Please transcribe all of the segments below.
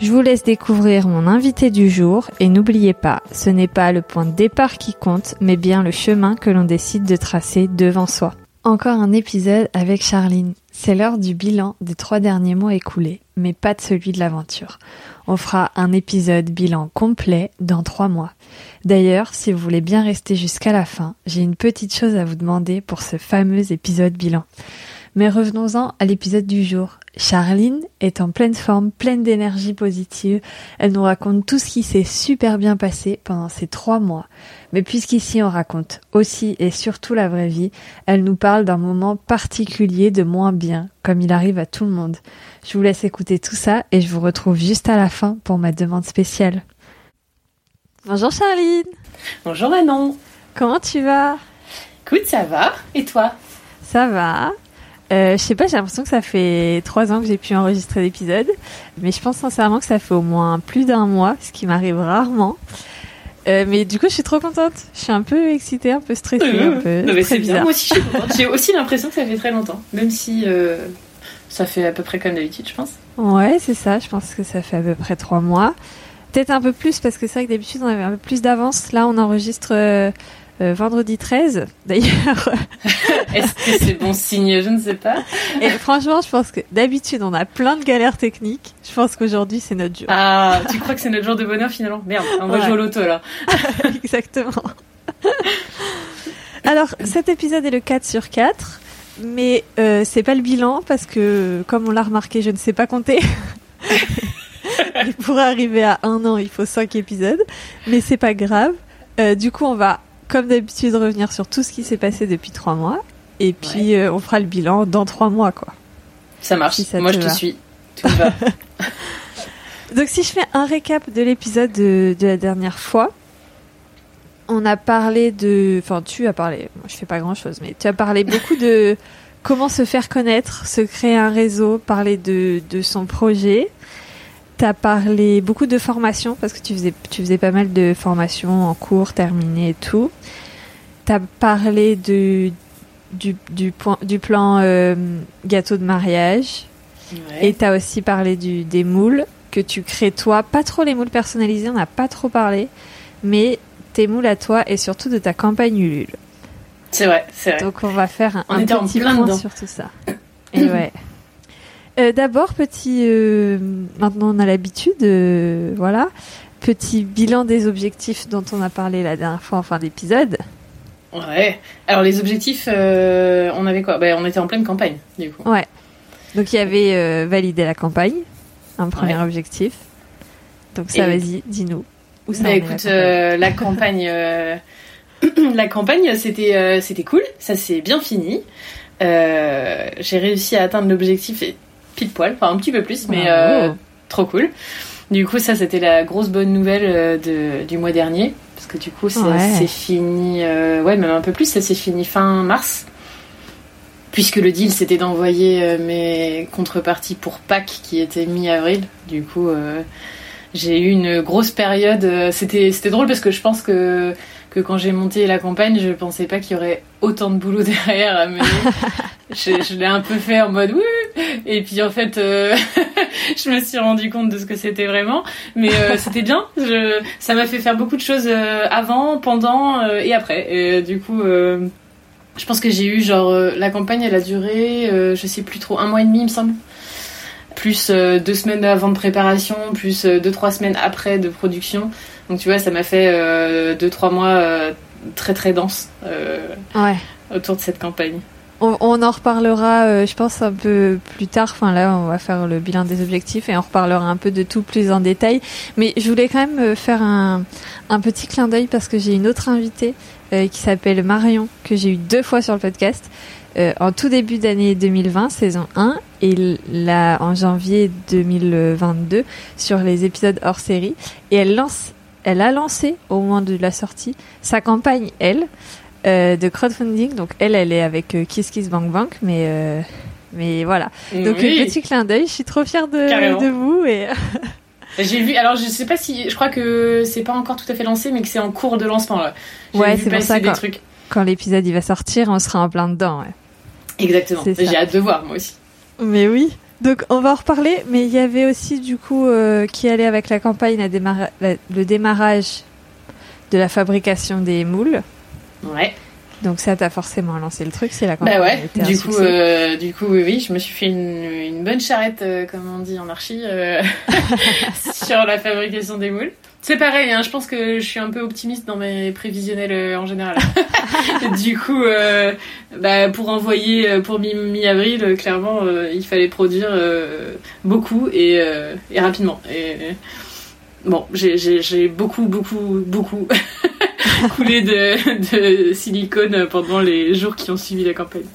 Je vous laisse découvrir mon invité du jour et n'oubliez pas, ce n'est pas le point de départ qui compte, mais bien le chemin que l'on décide de tracer devant soi. Encore un épisode avec Charline. C'est l'heure du bilan des trois derniers mois écoulés, mais pas de celui de l'aventure. On fera un épisode bilan complet dans trois mois. D'ailleurs, si vous voulez bien rester jusqu'à la fin, j'ai une petite chose à vous demander pour ce fameux épisode bilan. Mais revenons-en à l'épisode du jour. Charline est en pleine forme, pleine d'énergie positive. Elle nous raconte tout ce qui s'est super bien passé pendant ces trois mois. Mais puisqu'ici on raconte aussi et surtout la vraie vie, elle nous parle d'un moment particulier de moins bien, comme il arrive à tout le monde. Je vous laisse écouter tout ça et je vous retrouve juste à la fin pour ma demande spéciale. Bonjour Charline Bonjour Manon Comment tu vas? Écoute, ça va Et toi? Ça va euh, je sais pas, j'ai l'impression que ça fait trois ans que j'ai pu enregistrer l'épisode, mais je pense sincèrement que ça fait au moins plus d'un mois, ce qui m'arrive rarement. Euh, mais du coup, je suis trop contente. Je suis un peu excitée, un peu stressée, un peu non, mais très bien. bizarre. Moi aussi, je suis contente. J'ai aussi l'impression que ça fait très longtemps, même si euh, ça fait à peu près comme d'habitude, je pense. Ouais, c'est ça. Je pense que ça fait à peu près trois mois. Peut-être un peu plus parce que c'est vrai que d'habitude on avait un peu plus d'avance. Là, on enregistre euh, vendredi 13. D'ailleurs, Est-ce que c'est bon signe? Je ne sais pas. et franchement, je pense que d'habitude on a plein de galères techniques. Je pense qu'aujourd'hui c'est notre jour. Ah, tu crois que c'est notre jour de bonheur finalement? Merde, on va Ouais. jouer au loto là. Exactement. Alors, cet épisode est le 4 sur 4, mais euh, c'est pas le bilan parce que, comme on l'a remarqué, je ne sais pas compter. Et pour arriver à un an, il faut 5 épisodes, mais c'est pas grave. Euh, du coup, on va, comme d'habitude, revenir sur tout ce qui s'est passé depuis 3 mois, et puis euh, on fera le bilan dans 3 mois, quoi. Ça marche. Si ça Moi, te je te suis. Tout va. Donc si je fais un récap de l'épisode de, de la dernière fois, on a parlé de... Enfin, tu as parlé, moi je fais pas grand-chose, mais tu as parlé beaucoup de comment se faire connaître, se créer un réseau, parler de, de son projet. Tu as parlé beaucoup de formation, parce que tu faisais, tu faisais pas mal de formations en cours, terminées et tout. Tu as parlé de, du, du, point, du plan euh, gâteau de mariage. Ouais. Et tu as aussi parlé du, des moules que tu crées toi. Pas trop les moules personnalisés, on n'a pas trop parlé. Mais tes moules à toi et surtout de ta campagne Ulule. C'est vrai, c'est vrai. Donc on va faire un, On petit plein point dedans. sur tout ça. Et ouais. Euh, D'abord, petit. euh, maintenant, on a l'habitude. euh, voilà. Petit bilan des objectifs dont on a parlé la dernière fois en fin d'épisode. Ouais. Alors les objectifs, euh, on avait quoi? Ben, on était en pleine campagne, du coup. Ouais. Donc il y avait euh, valider la campagne, un premier Ouais. objectif. Donc ça, Et- vas-y, dis-nous. Où ça Bah en est, la écoute, campagne euh, la campagne, euh, la campagne, c'était euh, c'était cool, ça s'est bien fini. Euh, J'ai réussi à atteindre l'objectif et pile poil, enfin un petit peu plus, mais Bravo. euh, trop cool. Du coup, ça c'était la grosse bonne nouvelle euh, de, du mois dernier, parce que du coup, c'est Ouais. fini, euh, ouais, même un peu plus, ça s'est fini fin mars. Puisque le deal c'était d'envoyer euh, mes contreparties pour Pâques qui était mi-avril. Du coup, euh, j'ai eu une grosse période. C'était c'était drôle parce que je pense que que quand j'ai monté la campagne, je pensais pas qu'il y aurait autant de boulot derrière à mener. je l'ai un peu fait en mode oui. Et puis en fait, euh, je me suis rendu compte de ce que c'était vraiment. Mais euh, c'était bien. Je, ça m'a fait faire beaucoup de choses euh, avant, pendant et après. Et du coup. je pense que j'ai eu genre la campagne elle a duré je sais plus trop un mois et demi il me semble plus deux semaines avant de préparation plus deux trois semaines après de production donc tu vois ça m'a fait euh, deux trois mois euh, très très dense euh, Ouais. autour de cette campagne On, on en reparlera, euh, je pense, un peu plus tard. Enfin, là, on va faire le bilan des objectifs et on reparlera un peu de tout plus en détail. Mais je voulais quand même euh, faire un, un petit clin d'œil parce que j'ai une autre invitée euh, qui s'appelle Marion, que j'ai eu deux fois sur le podcast. euh, en tout début d'année 2020, saison 1, et là en janvier 2022 sur les épisodes hors série. Et elle lance, elle a lancé au moment de la sortie sa campagne, elle, de crowdfunding. Donc elle, elle est avec Kiss Kiss Bank Bank, mais mais voilà. Donc petit clin d'œil. Je suis trop fière de, de vous et. J'ai vu, alors je sais pas si, je crois que c'est pas encore tout à fait lancé, mais que c'est en cours de lancement là. Ouais, c'est pour ça. Des quand, trucs. quand l'épisode il va sortir, on sera en plein dedans. Ouais. Exactement. J'ai hâte de voir moi aussi. Mais oui. Donc on va en reparler, mais il y avait aussi du coup euh, qui allait avec la campagne le démarrage de la fabrication des moules. Ouais. Donc ça t'a forcément lancé le truc, c'est la campagne. Bah ouais. Du coup, euh, du coup, oui, oui, je me suis fait une, bonne charrette, euh, comme on dit en archi, sur la fabrication des moules. C'est pareil, hein, je pense que je suis un peu optimiste dans mes prévisionnels euh, en général. du coup, euh, bah, pour envoyer euh, pour mi-avril, clairement, il fallait produire beaucoup et, et, rapidement. Et bon, j'ai beaucoup, beaucoup, beaucoup coulé de, de, silicone pendant les jours qui ont suivi la campagne.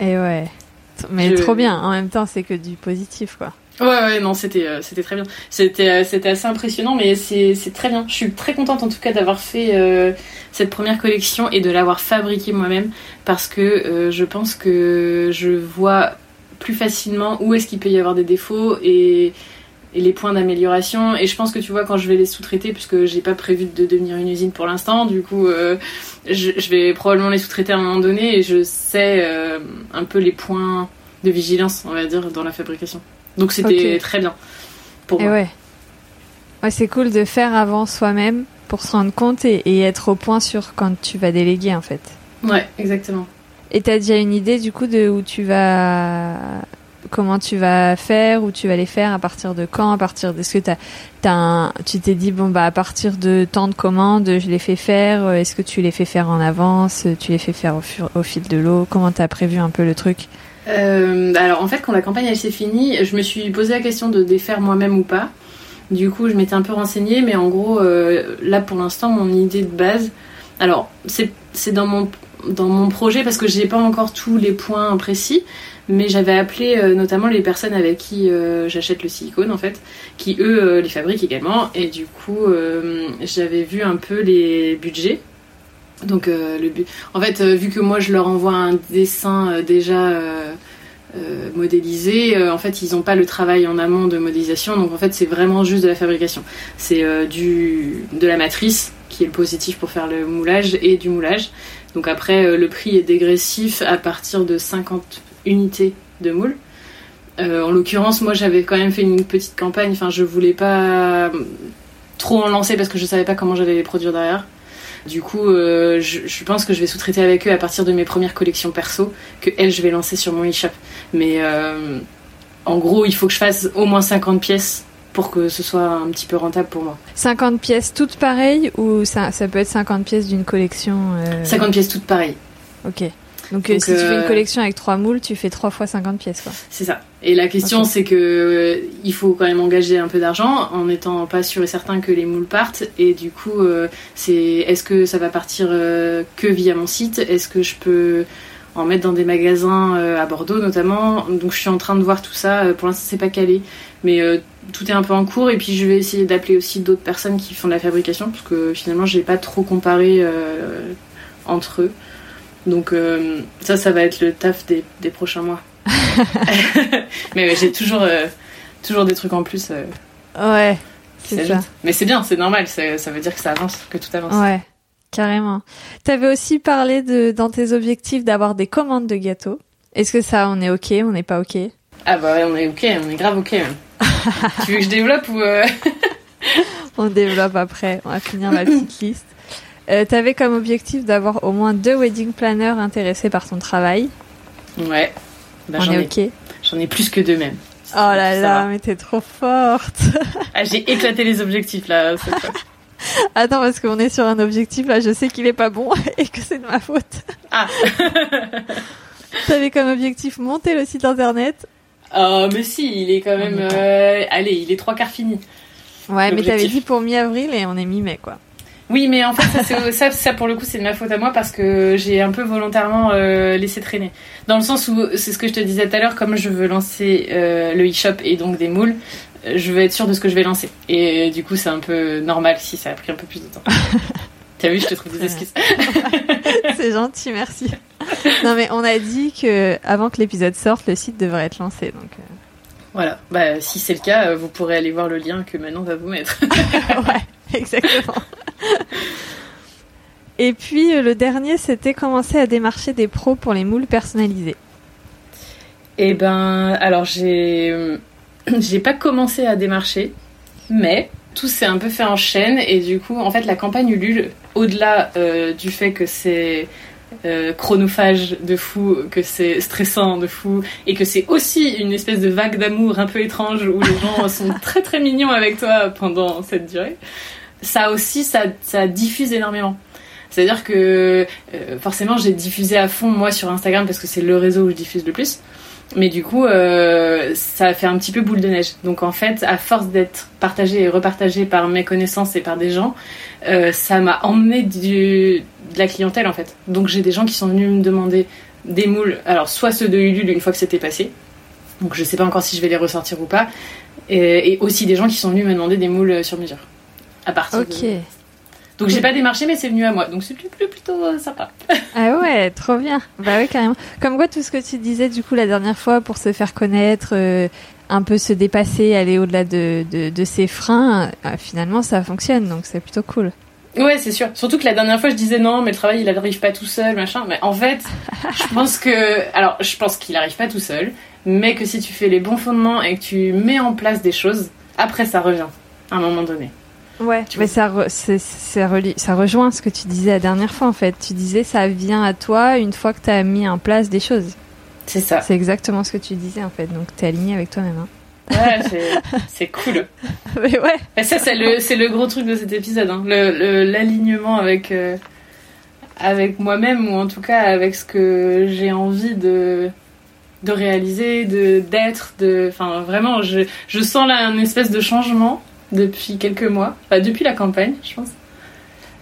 Et ouais, mais trop bien. En même temps, c'est que du positif, quoi. Ouais, ouais, non, c'était euh, c'était très bien. C'était euh, assez impressionnant, mais c'est très bien. Je suis très contente en tout cas d'avoir fait euh, cette première collection et de l'avoir fabriquée moi-même parce que je pense que je vois plus facilement où est-ce qu'il peut y avoir des défauts et, les points d'amélioration. Et je pense que tu vois, quand je vais les sous-traiter, puisque j'ai pas prévu de devenir une usine pour l'instant, du coup, je, vais probablement les sous-traiter à un moment donné et je sais un peu les points de vigilance, on va dire, dans la fabrication. Donc c'était très bien pour moi. Ouais, ouais c'est cool de faire avant soi-même pour se rendre compte et, être au point sur quand tu vas déléguer en fait. Ouais, exactement. Et t'as déjà une idée du coup de où tu vas, comment tu vas faire, où tu vas les faire, à partir de quand, à partir de est-ce que t'as, tu t'es dit bon bah à partir de temps de commande, je les fais faire. Est-ce que tu les fais faire en avance, tu les fais faire au, au fil de l'eau Comment t'as prévu un peu le truc? Euh, alors en fait, quand la campagne elle s'est finie, je me suis posé la question de défaire moi-même ou pas. Du coup, je m'étais un peu renseignée, mais en gros, euh, là pour l'instant, mon idée de base, alors c'est dans mon dans mon projet parce que j'ai pas encore tous les points précis, mais j'avais appelé euh, notamment les personnes avec qui j'achète le silicone en fait, qui eux les fabriquent également, et du coup j'avais vu un peu les budgets donc euh, le but, en fait, euh, vu que moi je leur envoie un dessin euh, déjà modélisé, en fait ils n'ont pas le travail en amont de modélisation, donc en fait c'est vraiment juste de la fabrication. C'est du de la matrice qui est le positif pour faire le moulage et du moulage. Donc après le prix est dégressif à partir de 50 unités de moule. en l'occurrence, moi j'avais quand même fait une petite campagne, enfin je voulais pas trop en lancer parce que je savais pas comment j'allais les produire derrière. Du coup, euh, je, pense que je vais sous-traiter avec eux à partir de mes premières collections perso, que elles, je vais lancer sur mon e-shop. Mais euh, en gros, il faut que je fasse au moins 50 pièces pour que ce soit un petit peu rentable pour moi. 50 pièces toutes pareilles ou ça, ça peut être 50 pièces d'une collection 50 euh, pièces toutes pareilles. Ok. Donc, si tu fais une collection avec 3 moules, tu fais 3 fois 50 pièces. C'est ça. Et la question c'est que il faut quand même engager un peu d'argent en n'étant pas sûr et certain que les moules partent et du coup c'est est-ce que ça va partir que via mon site? Est-ce que je peux en mettre dans des magasins à Bordeaux notamment? Donc je suis en train de voir tout ça. Pour l'instant c'est pas calé, mais tout est un peu en cours et puis je vais essayer d'appeler aussi d'autres personnes qui font de la fabrication parce que finalement j'ai pas trop comparé entre eux. Donc euh, ça, ça va être le taf des, des prochains mois. mais j'ai toujours, euh, toujours des trucs en plus. Euh, ouais, c'est ça. Mais c'est bien, c'est normal, ça veut dire que ça avance, que tout avance. Ouais, carrément. T'avais aussi parlé de, dans tes objectifs d'avoir des commandes de gâteaux. Est-ce que ça, on est ok, on n'est pas ok? Ah bah ouais, on est ok, on est grave ok. tu veux que je développe ou... on développe après, on va finir la petite liste. Euh, T'avais comme objectif d'avoir au moins deux wedding planners intéressés par ton travail. Ouais. Bah, On est ok. J'en ai plus que deux même. Oh là là, mais t'es trop forte. ah, j'ai éclaté les objectifs là cette fois. Attends, parce qu'on est sur un objectif là, je sais qu'il est pas bon et que c'est de ma faute. Ah. T'avais comme objectif monter le site internet. Oh, mais si, il est quand même. Euh, allez, il est trois quarts fini. Ouais, mais t'avais dit pour mi-avril et on est mi-mai quoi. Oui, mais en fait, ça, ça, pour le coup, c'est de ma faute à moi parce que j'ai un peu volontairement euh, laissé traîner. Dans le sens où, c'est ce que je te disais tout à l'heure, comme je veux lancer euh, le e-shop et donc des moules, je veux être sûre de ce que je vais lancer. Et du coup, c'est un peu normal si ça a pris un peu plus de temps. T'as vu, je te trouve des excuses. c'est gentil, merci. Non mais on a dit que avant que l'épisode sorte, le site devrait être lancé, donc. euh. Voilà, bah, si c'est le cas, euh, vous pourrez aller voir le lien que Manon va vous mettre. ouais, exactement. Et puis euh, le dernier, c'était commencer à démarcher des pros pour les moules personnalisés. Eh ben, alors j'ai j'ai pas commencé à démarcher, mais tout s'est un peu fait en chaîne et du coup, en fait, la campagne Ulule, au-delà euh, du fait que c'est euh, chronophage de fou, que c'est stressant de fou et que c'est aussi une espèce de vague d'amour un peu étrange où les gens sont très très mignons avec toi pendant cette durée, ça aussi, ça, diffuse énormément. C'est-à-dire que euh, forcément, j'ai diffusé à fond moi sur Instagram parce que c'est le réseau où je diffuse le plus. Mais du coup, euh, ça fait un petit peu boule de neige. Donc en fait, à force d'être partagé et repartagé par mes connaissances et par des gens, euh, ça m'a emmené de la clientèle en fait. Donc j'ai des gens qui sont venus me demander des moules. Alors soit ceux de Ulule une fois que c'était passé. Donc je sais pas encore si je vais les ressortir ou pas. Et, et aussi des gens qui sont venus me demander des moules sur mesure. À partir Ok. de... Donc j'ai pas démarché mais c'est venu à moi. Donc c'est plutôt, plutôt euh, sympa. Ah ouais, trop bien. Bah oui, carrément. Comme quoi, tout ce que tu disais du coup la dernière fois pour se faire connaître, euh, un peu se dépasser, aller au-delà de, de, de ses freins, euh, finalement ça fonctionne, donc c'est plutôt cool. Ouais, c'est sûr. Surtout que la dernière fois, je disais non, mais le travail, il arrive pas tout seul, machin. Mais en fait, je pense que, alors, je pense qu'il arrive pas tout seul, mais que si tu fais les bons fondements et que tu mets en place des choses, après, ça revient à un moment donné. Ouais, Tu mais ça, re- relie- ça rejoint ce que tu disais la dernière fois en fait. Tu disais ça vient à toi une fois que tu as mis en place des choses. C'est ça. C'est exactement ce que tu disais en fait, donc tu es aligné avec toi-même. hein. Ouais, c'est- cool. Mais ouais, Et ça, c'est le, c'est le gros truc de cet épisode, hein. Le- le- l'alignement avec, euh, avec moi-même, ou en tout cas avec ce que j'ai envie de, de réaliser, de, d'être, de, enfin, vraiment, je, je sens là un espèce de changement depuis quelques mois, enfin, depuis la campagne, je pense,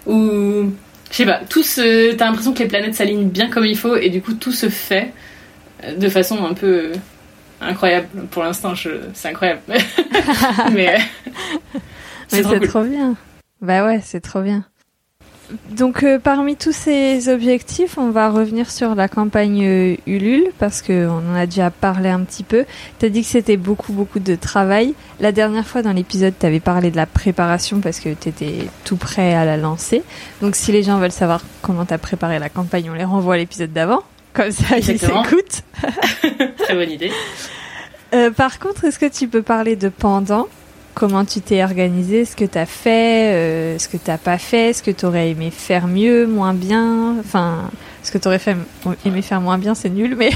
où, je sais pas, tout se, t'as l'impression que les planètes s'alignent bien comme il faut, et du coup, tout se fait euh, de façon un peu euh, incroyable. Pour l'instant, je, c'est incroyable. Mais, euh, c'est mais trop c'est cool. trop bien. Bah ouais, c'est trop bien. Donc euh, parmi tous ces objectifs, on va revenir sur la campagne euh, Ulule parce que on en a déjà parlé un petit peu. T'as dit que c'était beaucoup beaucoup de travail. La dernière fois dans l'épisode, t'avais parlé de la préparation parce que t'étais tout prêt à la lancer. Donc si les gens veulent savoir comment t'as préparé la campagne, on les renvoie à l'épisode d'avant. Comme ça, ils s'écoutent. Très bonne idée. Euh, par contre, est-ce que tu peux parler de pendant? Comment tu t'es organisé Ce que tu as fait euh, Ce que tu pas fait Ce que tu aurais aimé faire mieux, moins bien Enfin, ce que tu aurais fait, aimé faire moins bien, c'est nul, mais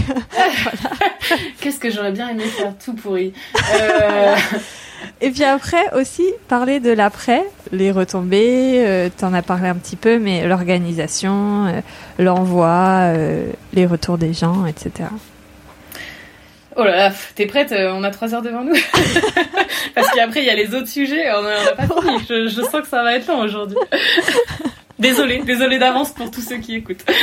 Qu'est-ce que j'aurais bien aimé faire tout pourri. Euh, Et puis après aussi, parler de l'après, les retombées, euh, t'en as parlé un petit peu, mais l'organisation, l'envoi, les retours des gens, etc. Oh là là, t'es prête euh, On a trois heures devant nous. Parce qu'après, il y a les autres sujets, on n'a pas fini. Je, je sens que ça va être long aujourd'hui. Désolée, désolée d'avance pour tous ceux qui écoutent.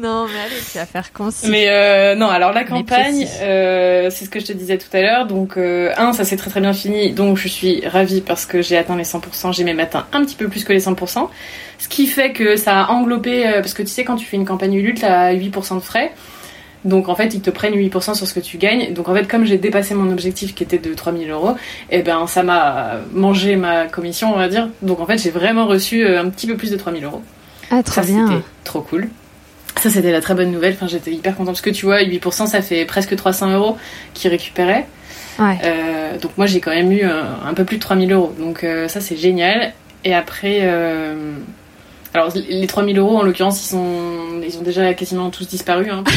Non, mais allez, tu vas faire concis. Mais euh, non, alors la campagne, euh, c'est ce que je te disais tout à l'heure. Donc, euh, un, ça s'est très très bien fini. Donc, je suis ravie parce que j'ai atteint les 100%. J'ai même atteint un petit peu plus que les 100%. Ce qui fait que ça a englobé... parce que tu sais, quand tu fais une campagne Ulule, t'as 8% de frais. Donc, en fait, ils te prennent 8% sur ce que tu gagnes. Donc, en fait, comme j'ai dépassé mon objectif qui était de 3000 euros, eh ben, ça m'a mangé ma commission, on va dire. Donc, en fait, j'ai vraiment reçu euh, un petit peu plus de 3000 euros. Ah, trop Ça, bien. c'était trop cool. Ça, c'était la très bonne nouvelle. Enfin, j'étais hyper contente parce que tu vois, 8%, ça fait presque 300 euros qu'ils récupéraient. Ouais. Euh, donc, moi, j'ai quand même eu un, un peu plus de 3000 euros. Donc, euh, ça, c'est génial. Et après, euh, alors, les 3000 euros, en l'occurrence, ils, sont... ils ont déjà quasiment tous disparu. Hein, que-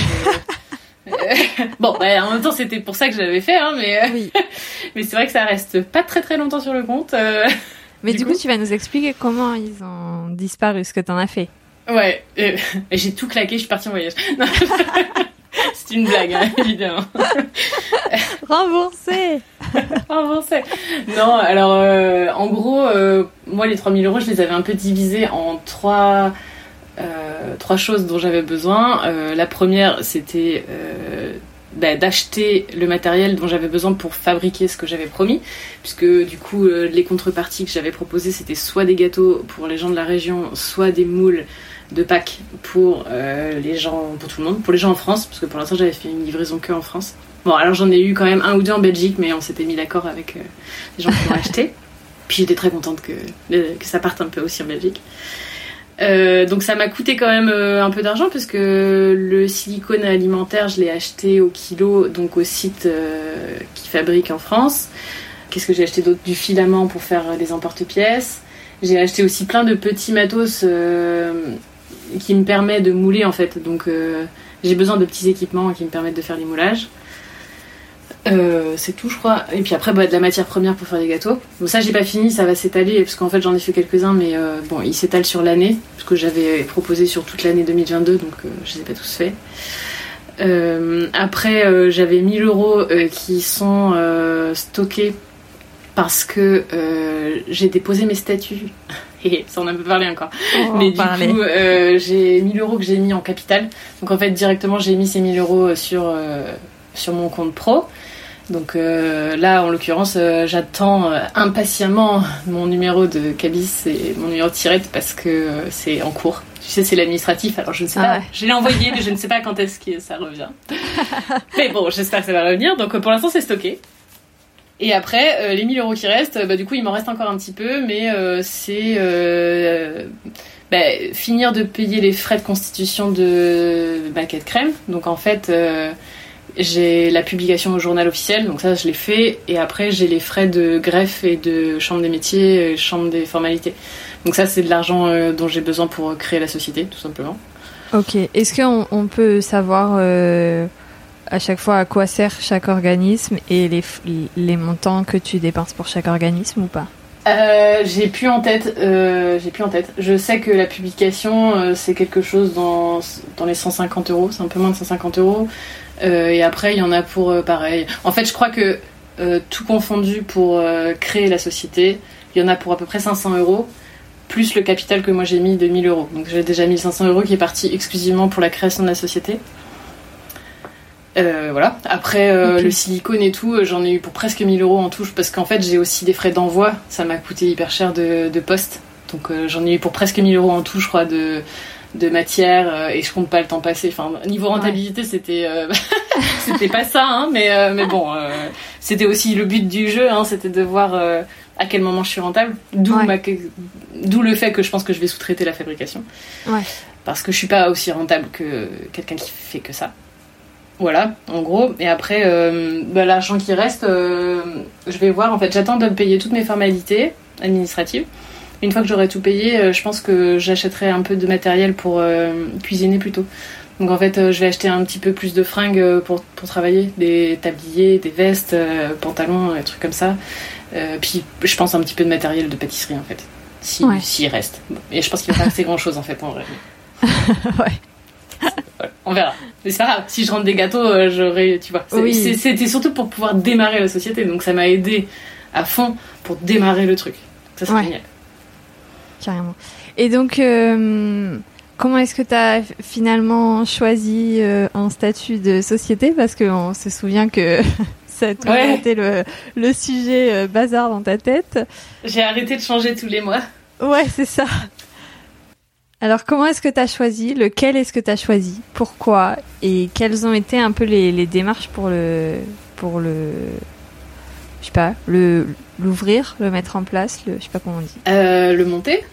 Euh, bon, bah, en même temps, c'était pour ça que je l'avais fait, hein, mais, Oui. mais c'est vrai que ça reste pas très très longtemps sur le compte. euh. Mais Du du, coup coup, tu vas nous expliquer comment ils ont disparu, ce que t'en as fait. Ouais, euh, j'ai tout claqué, je suis partie en voyage. Non. C'est une blague, hein, évidemment. Remboursé Avancé. Non, alors, euh, en gros, euh, moi, les 3000 euros, je les avais un peu divisés en trois, euh, trois choses dont j'avais besoin. La première, c'était bah, d'acheter le matériel dont j'avais besoin pour fabriquer ce que j'avais promis, puisque du coup les contreparties que j'avais proposées c'était soit des gâteaux pour les gens de la région, soit des moules de Pâques pour euh, les gens, pour tout le monde, pour les gens en France, parce que pour l'instant j'avais fait une livraison que en France. Bon, alors j'en ai eu quand même un ou deux en Belgique, mais on s'était mis d'accord avec euh, les gens qui l'ont acheté. Puis j'étais très contente que, que ça parte un peu aussi en Belgique. Euh, donc ça m'a coûté quand même euh, un peu d'argent parce que le silicone alimentaire, je l'ai acheté au kilo, donc au site euh, qui fabrique en France. Qu'est-ce que j'ai acheté d'autre? Du filament pour faire les emporte-pièces. J'ai acheté aussi plein de petits matos qui me permettent de mouler en fait. Donc j'ai besoin de petits équipements qui me permettent de faire les moulages. Euh, c'est tout, je crois. Et puis après, bah, de la matière première pour faire des gâteaux. Bon, ça, j'ai pas fini, ça va s'étaler, parce qu'en fait, j'en ai fait quelques-uns, mais euh, bon, ils s'étalent sur l'année, parce que j'avais proposé sur toute l'année 2022, donc euh, je les ai pas tous faits. après, j'avais 1000 euros qui sont stockés parce que j'ai déposé mes statuts. Ça, on a peu parlé encore. mais du coup, j'ai 1000 euros que j'ai mis en capital. Donc en fait, directement, j'ai mis ces 1000 euros sur, sur mon compte pro. Donc euh, là, en l'occurrence, euh, j'attends euh, impatiemment mon numéro de cabis et mon numéro de tirette parce que c'est en cours. Tu sais, c'est l'administratif, alors je ne sais ah pas. Je l'ai envoyé, mais je ne sais pas quand est-ce que ça revient. mais bon, j'espère que ça va revenir. Donc pour l'instant, c'est stocké. Et après, les 1000 euros qui restent, bah, du coup, il m'en reste encore un petit peu, mais c'est bah, finir de payer les frais de constitution de Baquette Crème. Donc en fait j'ai la publication au journal officiel, donc ça je l'ai fait, et après j'ai les frais de greffe et de chambre des métiers, chambre des formalités. Donc ça c'est de l'argent euh, dont j'ai besoin pour créer la société, tout simplement. Ok, est-ce qu'on on peut savoir euh, à chaque fois à quoi sert chaque organisme et les, montants que tu dépenses pour chaque organisme ou pas? Euh, j'ai plus en tête. j'ai plus en tête. Je sais que la publication, c'est quelque chose dans, dans les 150 euros. C'est un peu moins de 150 euros. Euh, et après, il y en a pour euh, pareil. En fait, je crois que euh, tout confondu pour créer la société, il y en a pour à peu près 500 euros, plus le capital que moi j'ai mis de 1000 euros. Donc j'ai déjà 1500 euros qui est parti exclusivement pour la création de la société. Voilà. Après le silicone et tout, j'en ai eu pour presque 1000 euros en touche parce qu'en fait j'ai aussi des frais d'envoi. Ça m'a coûté hyper cher de, de poste. Donc j'en ai eu pour presque 1000 euros en tout, je crois, de, de matière euh, et je compte pas le temps passer. Enfin, niveau rentabilité, c'était euh, c'était pas ça, hein, mais euh, mais bon, c'était aussi le but du jeu, hein, c'était de voir à quel moment je suis rentable. D'où d'où le fait que je pense que je vais sous-traiter la fabrication. Parce que je suis pas aussi rentable que quelqu'un qui fait que ça. Voilà, en gros. Et après, bah, l'argent qui reste, je vais voir. En fait, j'attends de payer toutes mes formalités administratives. Une fois que j'aurai tout payé, euh, je pense que j'achèterai un peu de matériel pour euh, cuisiner plutôt. Donc en fait, euh, je vais acheter un petit peu plus de fringues pour, pour travailler, des tabliers, des vestes, pantalons, des trucs comme ça. puis je pense un petit peu de matériel de pâtisserie en fait, s'il si, reste. Et je pense qu'il va pas rester grand chose en fait en vrai. ouais. On verra. Mais c'est pas grave, si je rentre des gâteaux, j'aurai, tu vois. C'était surtout pour pouvoir démarrer la société, donc ça m'a aidé à fond pour démarrer le truc. Ça c'est génial carrément. Et donc, euh, comment est-ce que tu as finalement choisi euh, un statut de société? Parce qu'on se souvient que ça a toujours été le, le sujet euh, bazar dans ta tête. J'ai arrêté de changer tous les mois. Ouais, c'est ça. Alors, comment est-ce que tu as choisi? Lequel est-ce que tu as choisi? Pourquoi? Et quelles ont été un peu les, les démarches pour le, pour le, je sais pas, le l'ouvrir, le mettre en place, le je sais pas comment on dit. Euh, le monter?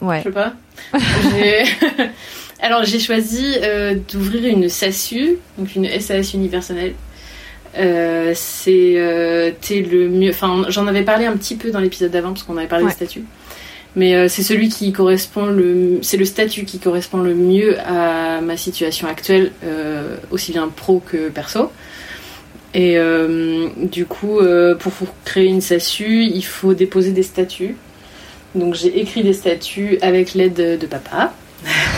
Ouais. Je sais pas. Alors j'ai choisi euh, d'ouvrir une SASU, donc une SAS universelle. Euh, c'est euh, le mieux. Enfin, j'en avais parlé un petit peu dans l'épisode d'avant parce qu'on avait parlé de statut. Mais euh, c'est celui qui correspond le, c'est le statut qui correspond le mieux à ma situation actuelle, aussi bien pro que perso. Et euh, du coup, euh, pour créer une SASU, il faut déposer des statuts. Donc j'ai écrit des statuts avec l'aide de papa.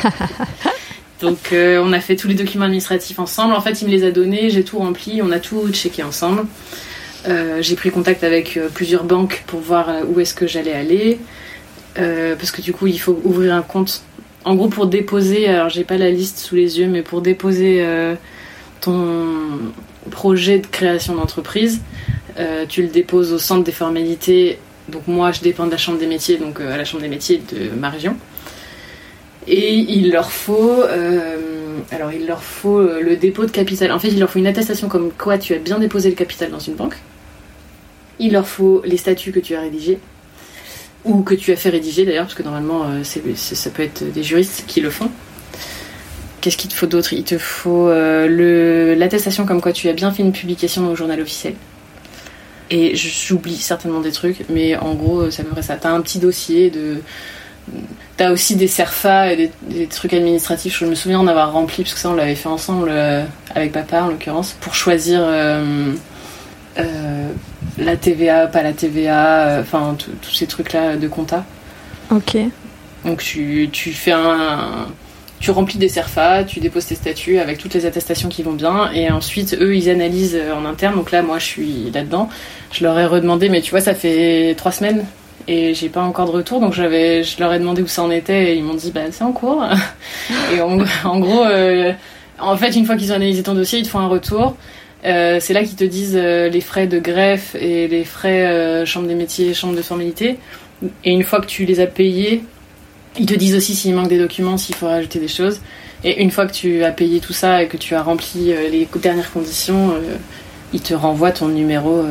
Donc euh, on a fait tous les documents administratifs ensemble. En fait, il me les a donnés, j'ai tout rempli, on a tout checké ensemble. j'ai pris contact avec plusieurs banques pour voir où est-ce que j'allais aller. Parce que du coup, il faut ouvrir un compte. En gros, pour déposer, alors j'ai pas la liste sous les yeux, mais pour déposer ton projet de création d'entreprise, euh, tu le déposes au centre des formalités. Donc moi, je dépends de la Chambre des métiers, donc à la Chambre des métiers de ma région. Et il leur faut, alors il leur faut le dépôt de capital. En fait, il leur faut une attestation comme quoi tu as bien déposé le capital dans une banque. Il leur faut les statuts que tu as rédigés ou que tu as fait rédiger d'ailleurs, parce que normalement euh, ça peut être des juristes qui le font. Qu'est-ce qu'il te faut d'autre? Il te faut euh, l'attestation comme quoi tu as bien fait une publication au journal officiel. Et j'oublie certainement des trucs, mais en gros, ça me peu ça. T'as un petit dossier de. T'as aussi des CERFA et des, trucs administratifs. Je me souviens en avoir rempli, parce que ça, on l'avait fait ensemble euh, avec papa en l'occurrence, pour choisir la TVA, pas la TVA, euh, enfin tous ces trucs-là de compta. Ok. Donc tu, fais un. Tu remplis des CERFA, tu déposes tes statuts avec toutes les attestations qui vont bien, et ensuite eux ils analysent euh, en interne. Donc là, moi je suis là-dedans. Je leur ai redemandé, mais tu vois, ça fait trois semaines et j'ai pas encore de retour, donc j'avais, je leur ai demandé où ça en était et ils m'ont dit bah c'est en cours. et en, gros, euh, en fait, une fois qu'ils ont analysé ton dossier, ils te font un retour. Euh, c'est là qu'ils te disent euh, les frais de greffe et les frais euh, chambre des métiers, chambre de formalité. Et une fois que tu les as payés, ils te disent aussi s'il manque des documents, s'il faut rajouter des choses. Et une fois que tu as payé tout ça et que tu as rempli les dernières conditions, ils te renvoient ton numéro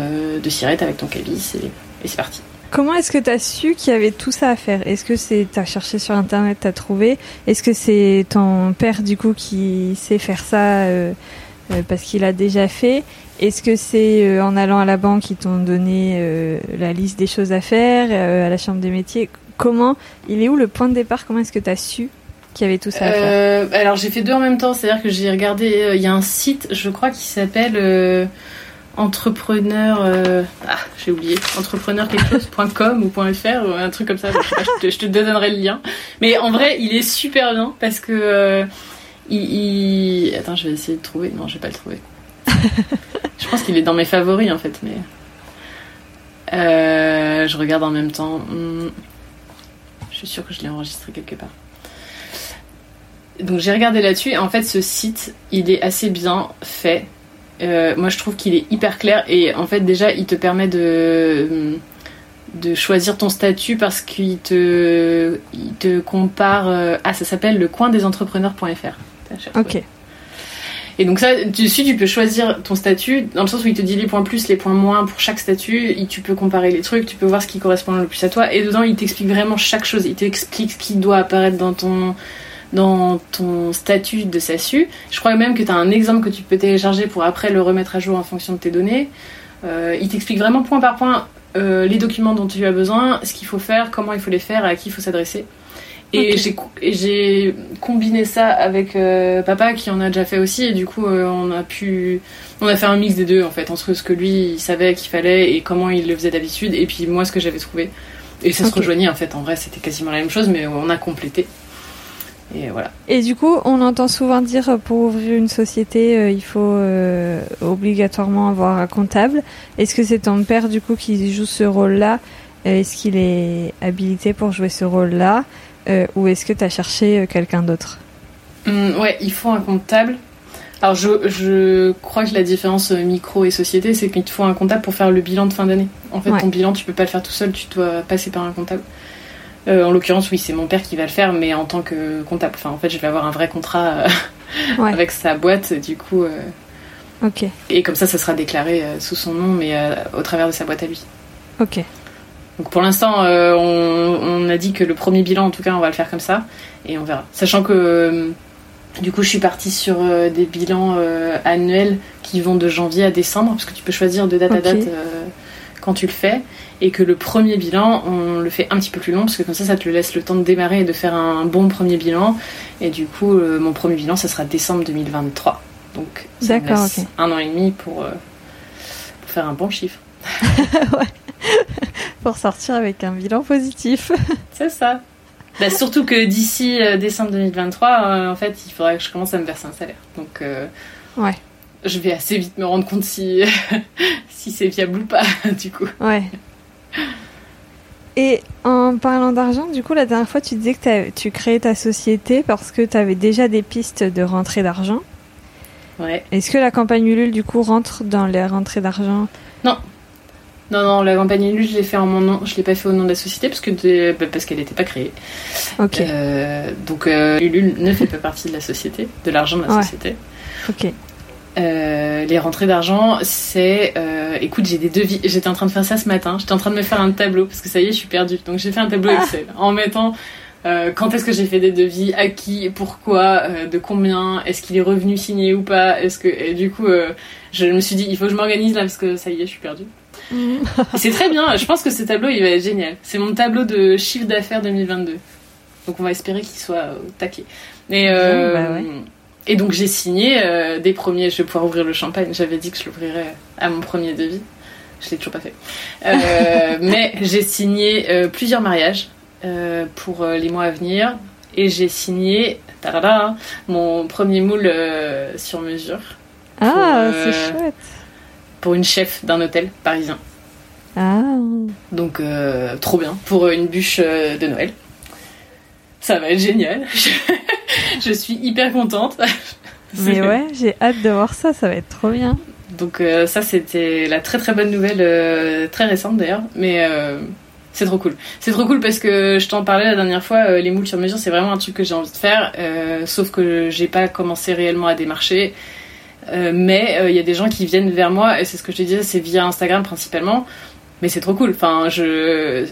de sirette avec ton cabis et, c'est parti. Comment est-ce que tu as su qu'il y avait tout ça à faire? Est-ce que c'est as cherché sur internet, t'as trouvé? Est-ce que c'est ton père du coup qui sait faire ça parce qu'il a déjà fait. Est-ce que c'est euh, en allant à la banque qu'ils t'ont donné euh, la liste des choses à faire, à la chambre des métiers? Comment Il est où le point de départ? Comment est-ce que tu as su qu'il y avait tout ça à faire? Alors j'ai fait deux en même temps, c'est-à-dire que j'ai regardé, il y a un site, je crois, qui s'appelle entrepreneur ah j'ai oublié. entrepreneur quelque chose.com ou .fr ou un truc comme ça. Je, te, donnerai le lien. Mais en vrai il est super bien parce que Attends, je vais essayer de trouver. Non, je vais pas le trouver. je pense qu'il est dans mes favoris en fait, mais. Euh, je regarde en même temps. Hmm. Je suis sûre que je l'ai enregistré quelque part. Donc j'ai regardé là-dessus en fait ce site il est assez bien fait. Euh, moi je trouve qu'il est hyper clair et en fait déjà il te permet de de choisir ton statut parce qu'il te, il te compare. Euh, ah ça s'appelle le coin des entrepreneurs.fr. Ok. Et donc ça, dessus, tu peux choisir ton statut, dans le sens où il te dit les points plus, les points moins pour chaque statut, et tu peux comparer les trucs, tu peux voir ce qui correspond le plus à toi, et dedans, il t'explique vraiment chaque chose. Il t'explique ce qui doit apparaître dans ton, dans ton statut de SASU. Je crois même que tu as un exemple que tu peux télécharger pour après le remettre à jour en fonction de tes données. Euh, il t'explique vraiment point par point euh, les documents dont tu as besoin, ce qu'il faut faire, comment il faut les faire, à qui il faut s'adresser. Et j'ai combiné ça avec euh, papa qui en a déjà fait aussi et du coup euh, on a pu on a fait un mix des deux en fait entre ce que lui il savait qu'il fallait et comment il le faisait d'habitude et puis moi ce que j'avais trouvé. Et ça se rejoignait en fait. En vrai c'était quasiment la même chose mais on a complété. Et voilà. Et du coup on entend souvent dire pour ouvrir une société euh, il faut obligatoirement avoir un comptable. Est-ce que c'est ton père du coup qui joue ce rôle là est-ce qu'il est habilité pour jouer ce rôle là euh, ou est-ce que tu as cherché euh, quelqu'un d'autre hum, Ouais, il faut un comptable. Alors je, je, crois que la différence euh, micro et société, c'est qu'il te faut un comptable pour faire le bilan de fin d'année. En fait, ton bilan, tu peux pas le faire tout seul, tu dois passer par un comptable. en l'occurrence, oui, c'est mon père qui va le faire, mais en tant que comptable. Enfin, en fait, je vais avoir un vrai contrat avec sa boîte, du coup. ok. Et comme ça, ça sera déclaré sous son nom, mais au travers de sa boîte à lui. Ok. Donc pour l'instant, euh, on, a dit que le premier bilan, en tout cas, on va le faire comme ça, et on verra. Sachant que euh, du coup, je suis partie sur euh, des bilans annuels qui vont de janvier à décembre, parce que tu peux choisir de date à date quand tu le fais, et que le premier bilan, on le fait un petit peu plus long, parce que comme ça, ça te laisse le temps de démarrer et de faire un bon premier bilan. Et du coup, mon premier bilan, ça sera décembre 2023. Donc, ça me laisse un an et demi pour, pour faire un bon chiffre. ouais. pour sortir avec un bilan positif. C'est ça. Bah, surtout que d'ici euh, décembre 2023, euh, en fait, il faudra que je commence à me verser un salaire. Donc, euh, ouais. je vais assez vite me rendre compte si, si c'est viable ou pas, du coup. Ouais. Et en parlant d'argent, du coup, la dernière fois, tu disais que tu créais ta société parce que tu avais déjà des pistes de rentrée d'argent. Ouais. Est-ce que la campagne Ulule, du coup, rentre dans les rentrées d'argent? Non. Non, non, la campagne Ulule, je l'ai fait en mon nom. Je l'ai pas fait au nom de la société parce que de- bah, parce qu'elle n'était pas créée. Ok, Euh, donc euh, Ulule ne fait pas partie de la société, de l'argent de la Ouais. société. ok. Euh, les rentrées d'argent, c'est. euh, écoute, j'ai des devis. J'étais en train de faire ça ce matin. J'étais en train de me faire un tableau parce que ça y est, je suis perdue. Donc j'ai fait un tableau Ah. Excel en mettant quand est-ce que j'ai fait des devis, à qui, pourquoi, euh, de combien, est-ce qu'il est revenu signé ou pas. Est-ce que et du coup, euh, je me suis dit, il faut que je m'organise là parce que ça y est, je suis perdue. Et c'est très bien. Je pense que ce tableau, il va être génial. C'est mon tableau de chiffre d'affaires 2022. Donc on va espérer qu'il soit au taquet. Et, euh, Bah ouais. et donc j'ai signé euh, des premiers. Je vais pouvoir ouvrir le champagne. J'avais dit que je l'ouvrirais à mon premier devis. Je l'ai toujours pas fait. Euh, mais j'ai signé euh, plusieurs mariages euh, pour euh, les mois à venir. Et j'ai signé tarara, mon premier moule euh, sur mesure Ah, euh, c'est chouette. Pour une chef d'un hôtel parisien. Ah, Donc euh, trop bien pour une bûche euh, de Noël. Ça va être génial. Je, suis hyper contente. mais ouais, j'ai hâte de voir ça, ça va être trop bien. Donc euh, ça c'était la très très bonne nouvelle, euh, très récente d'ailleurs, mais euh, c'est trop cool. C'est trop cool parce que je t'en parlais la dernière fois, euh, les moules sur mesure c'est vraiment un truc que j'ai envie de faire, euh, sauf que j'ai pas commencé réellement à démarcher. Euh, mais il y a des gens qui viennent vers moi et c'est ce que je te disais, c'est via Instagram principalement. Mais c'est trop cool. Enfin, je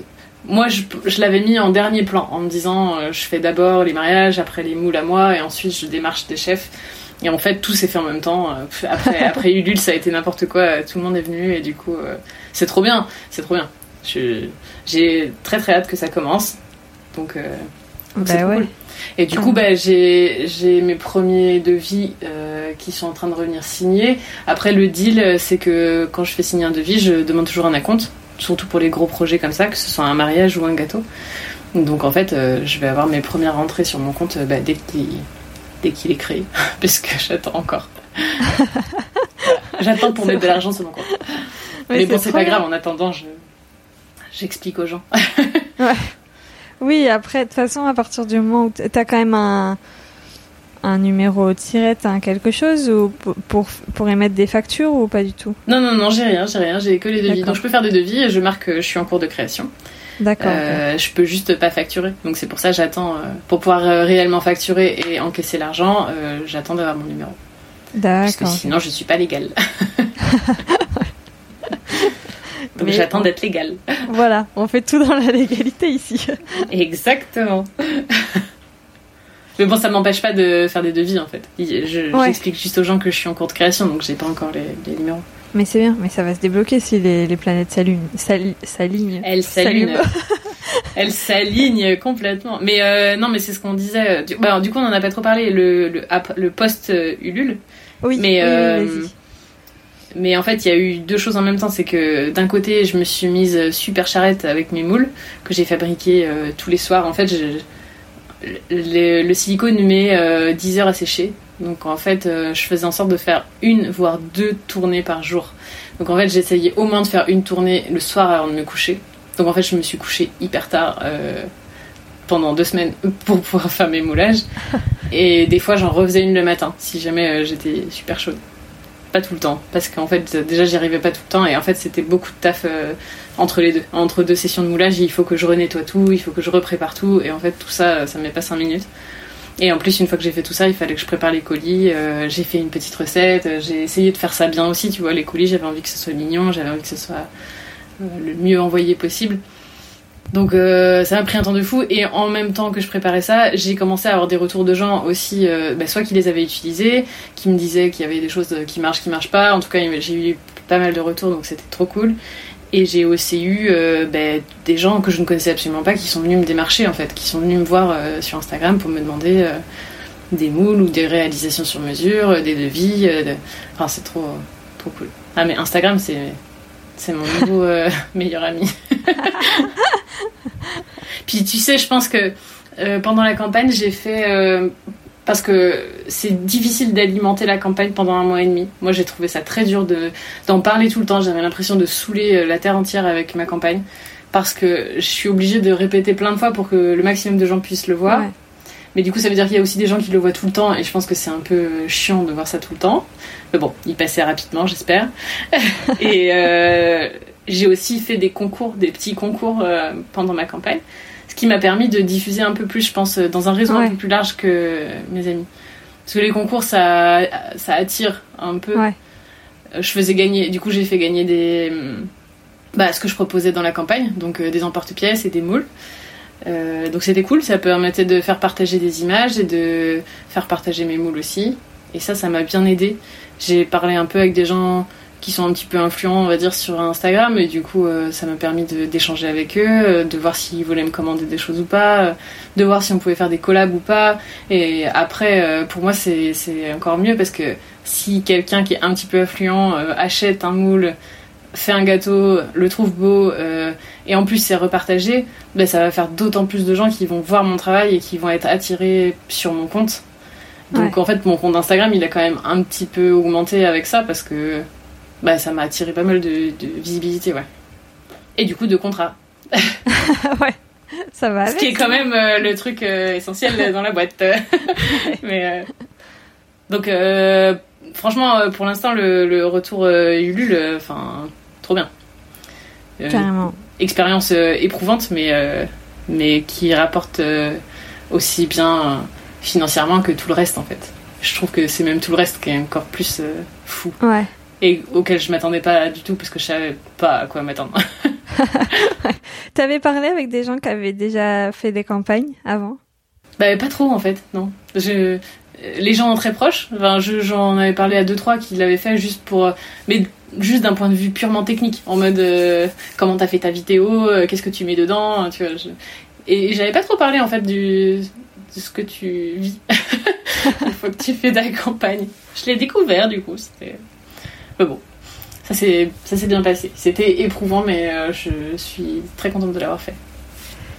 moi je, je l'avais mis en dernier plan en me disant euh, je fais d'abord les mariages, après les moules à moi et ensuite je démarche des chefs. Et en fait, tout s'est fait en même temps. Euh, Après, après Ulule, ça a été n'importe quoi. Euh, Tout le monde est venu et du coup, euh, c'est trop bien. C'est trop bien. J'ai très très hâte que ça commence. Donc, euh, donc c'est Bah ouais. cool. Et du coup, bah, j'ai j'ai mes premiers devis euh, qui sont en train de revenir signés. Après, le deal, euh, c'est que quand je fais signer un devis, je demande toujours un acompte, surtout pour les gros projets comme ça, que ce soit un mariage ou un gâteau. Donc en fait, euh, je vais avoir mes premières rentrées sur mon compte bah, dès qu'il dès qu'il est créé, parce que j'attends encore. J'attends pour mettre de l'argent sur mon compte. Mais, bon, c'est pas grave. En attendant, je j'explique aux gens. Oui, après, de toute façon, à partir du moment où t- t'as quand même un, un numéro tiré, t'as quelque chose ou pour, pour, émettre des factures ou pas du tout? Non, non, non, j'ai rien, j'ai rien, j'ai que les devis. D'accord. Donc je peux faire des devis et je marque que je suis en cours de création. D'accord. Euh, je peux juste pas facturer. Donc c'est pour ça que j'attends, euh, pour pouvoir euh, réellement facturer et encaisser l'argent, j'attends d'avoir mon numéro. Parce que D'accord. sinon je suis pas légale. Donc Mais j'attends d'être légale. Voilà, on fait tout dans la légalité ici. Exactement. Mais bon, ça m'empêche pas de faire des devis en fait. Je- Ouais. J'explique juste aux gens que je suis en cours de création, donc j'ai pas encore les, les numéros. Mais c'est bien, mais ça va se débloquer si les, les planètes S'alignent. Elle s'aligne. S'allument. Elle s'aligne complètement. Mais euh, non, mais c'est ce qu'on disait. Du, bah, du coup, on en a pas trop parlé. Le, le, post euh, Ulule. Oui, Mais, oui, euh. Mais en fait, il y a eu deux choses en même temps. C'est que d'un côté, je me suis mise super charrette avec mes moules que j'ai fabriquées euh, tous les soirs. En fait, je- le, le silicone met euh, 10 heures à sécher. Donc en fait, euh, je faisais en sorte de faire une, voire deux tournées par jour. Donc en fait, j'essayais au moins de faire une tournée le soir avant de me coucher. Donc en fait, je me suis couchée hyper tard euh, pendant deux semaines pour pouvoir faire mes moulages. Et des fois, j'en refaisais une le matin si jamais euh, j'étais super chaude. Pas tout le temps, parce qu'en fait, déjà, j'y arrivais pas tout le temps. Et en fait, c'était beaucoup de taf euh, entre les deux. Entre deux sessions de moulage, il faut que je renettoie tout, il faut que je reprépare tout. Et en fait, tout ça, ça me met pas 5 minutes. Et en plus, une fois que j'ai fait tout ça, il fallait que je prépare les colis. euh, j'ai fait une petite recette. J'ai essayé de faire ça bien aussi, tu vois. Les colis, j'avais envie que ce soit mignon, j'avais envie que ce soit euh, le mieux envoyé possible. Donc euh, ça m'a pris un temps de fou et en même temps que je préparais ça, j'ai commencé à avoir des retours de gens aussi, euh, bah, soit qui les avaient utilisés, qui me disaient qu'il y avait des choses qui marchent, qui marchent pas. En tout cas, j'ai eu pas mal de retours, donc c'était trop cool. Et j'ai aussi eu euh, bah, des gens que je ne connaissais absolument pas qui sont venus me démarcher en fait, qui sont venus me voir euh, sur Instagram pour me demander euh, des moules ou des réalisations sur mesure, euh, des devis. euh, de- Enfin, c'est trop, trop cool. Ah mais Instagram, c'est c'est mon nouveau euh, meilleur ami. Puis tu sais, je pense que euh, pendant la campagne, j'ai fait euh, parce que c'est difficile d'alimenter la campagne pendant un mois et demi. Moi, j'ai trouvé ça très dur de d'en parler tout le temps. J'avais l'impression de saouler la terre entière avec ma campagne parce que je suis obligée de répéter plein de fois pour que le maximum de gens puissent le voir. Ouais. Mais du coup, ça veut dire qu'il y a aussi des gens qui le voient tout le temps, et je pense que c'est un peu chiant de voir ça tout le temps. Mais bon, il passait rapidement, j'espère. et euh, j'ai aussi fait des concours, des petits concours euh, pendant ma campagne, ce qui m'a permis de diffuser un peu plus, je pense, dans un réseau un peu plus large que mes amis. Parce que les concours, ça, ça attire un peu. Ouais. Je faisais gagner, du coup, j'ai fait gagner des. Bah, ce que je proposais dans la campagne, donc des emporte-pièces et des moules. Euh, donc c'était cool, ça permettait de faire partager des images et de faire partager mes moules aussi. Et ça, ça m'a bien aidé. J'ai parlé un peu avec des gens qui sont un petit peu influents, on va dire, sur Instagram, et du coup, euh, ça m'a permis d'échanger avec eux, euh, de voir s'ils voulaient me commander des choses ou pas, de voir si on pouvait faire des collabs ou pas. Et après, pour moi, c'est encore mieux parce que si quelqu'un qui est un petit peu influent achète un moule, fait un gâteau, le trouve beau, et en plus c'est repartagé, ben, ça va faire d'autant plus de gens qui vont voir mon travail et qui vont être attirés sur mon compte. Donc en fait mon compte Instagram il a quand même un petit peu augmenté avec ça parce que bah, ça m'a attiré pas mal de, visibilité, ouais. Et du coup de contrats. ouais, ça va. Ce qui est quand même euh, le truc euh, essentiel dans la boîte. Mais euh, donc franchement pour l'instant le, le, retour Ulule, enfin trop bien. Carrément expérience éprouvante, mais, mais qui rapporte aussi bien financièrement que tout le reste en fait. Je trouve que c'est même tout le reste qui est encore plus fou. Ouais. Et auquel je m'attendais pas du tout parce que je savais pas à quoi m'attendre. T'avais parlé avec des gens qui avaient déjà fait des campagnes avant? Bah pas trop en fait, non. Je, les gens très proches, enfin, j'en avais parlé à deux trois qui l'avaient fait juste pour, mais juste d'un point de vue purement technique, en mode euh, comment t'as fait ta vidéo, euh, qu'est-ce que tu mets dedans, tu vois. Et j'avais pas trop parlé en fait du, de ce que tu vis une fois que tu fais ta campagne. Je l'ai découvert du coup, c'était. Mais bon, ça s'est bien passé. C'était éprouvant, mais euh, je suis très contente de l'avoir fait.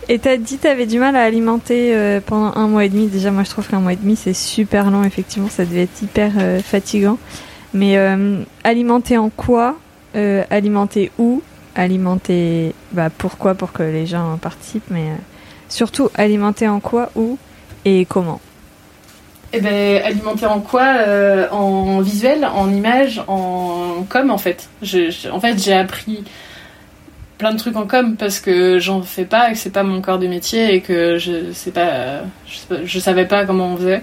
Et t'as dit t'avais du mal à alimenter pendant un mois et demi. Déjà, moi je trouve qu'un mois et demi c'est super long, effectivement, ça devait être hyper fatigant. Mais euh, alimenter en quoi euh, Alimenter où Alimenter bah, pourquoi Pour que les gens participent, mais euh, surtout alimenter en quoi, où et comment eh ben, alimenter en quoi En visuel, en image, en com en fait. En fait, j'ai appris plein de trucs en com parce que j'en fais pas et que c'est pas mon corps de métier et que je, sais pas, je savais pas comment on faisait.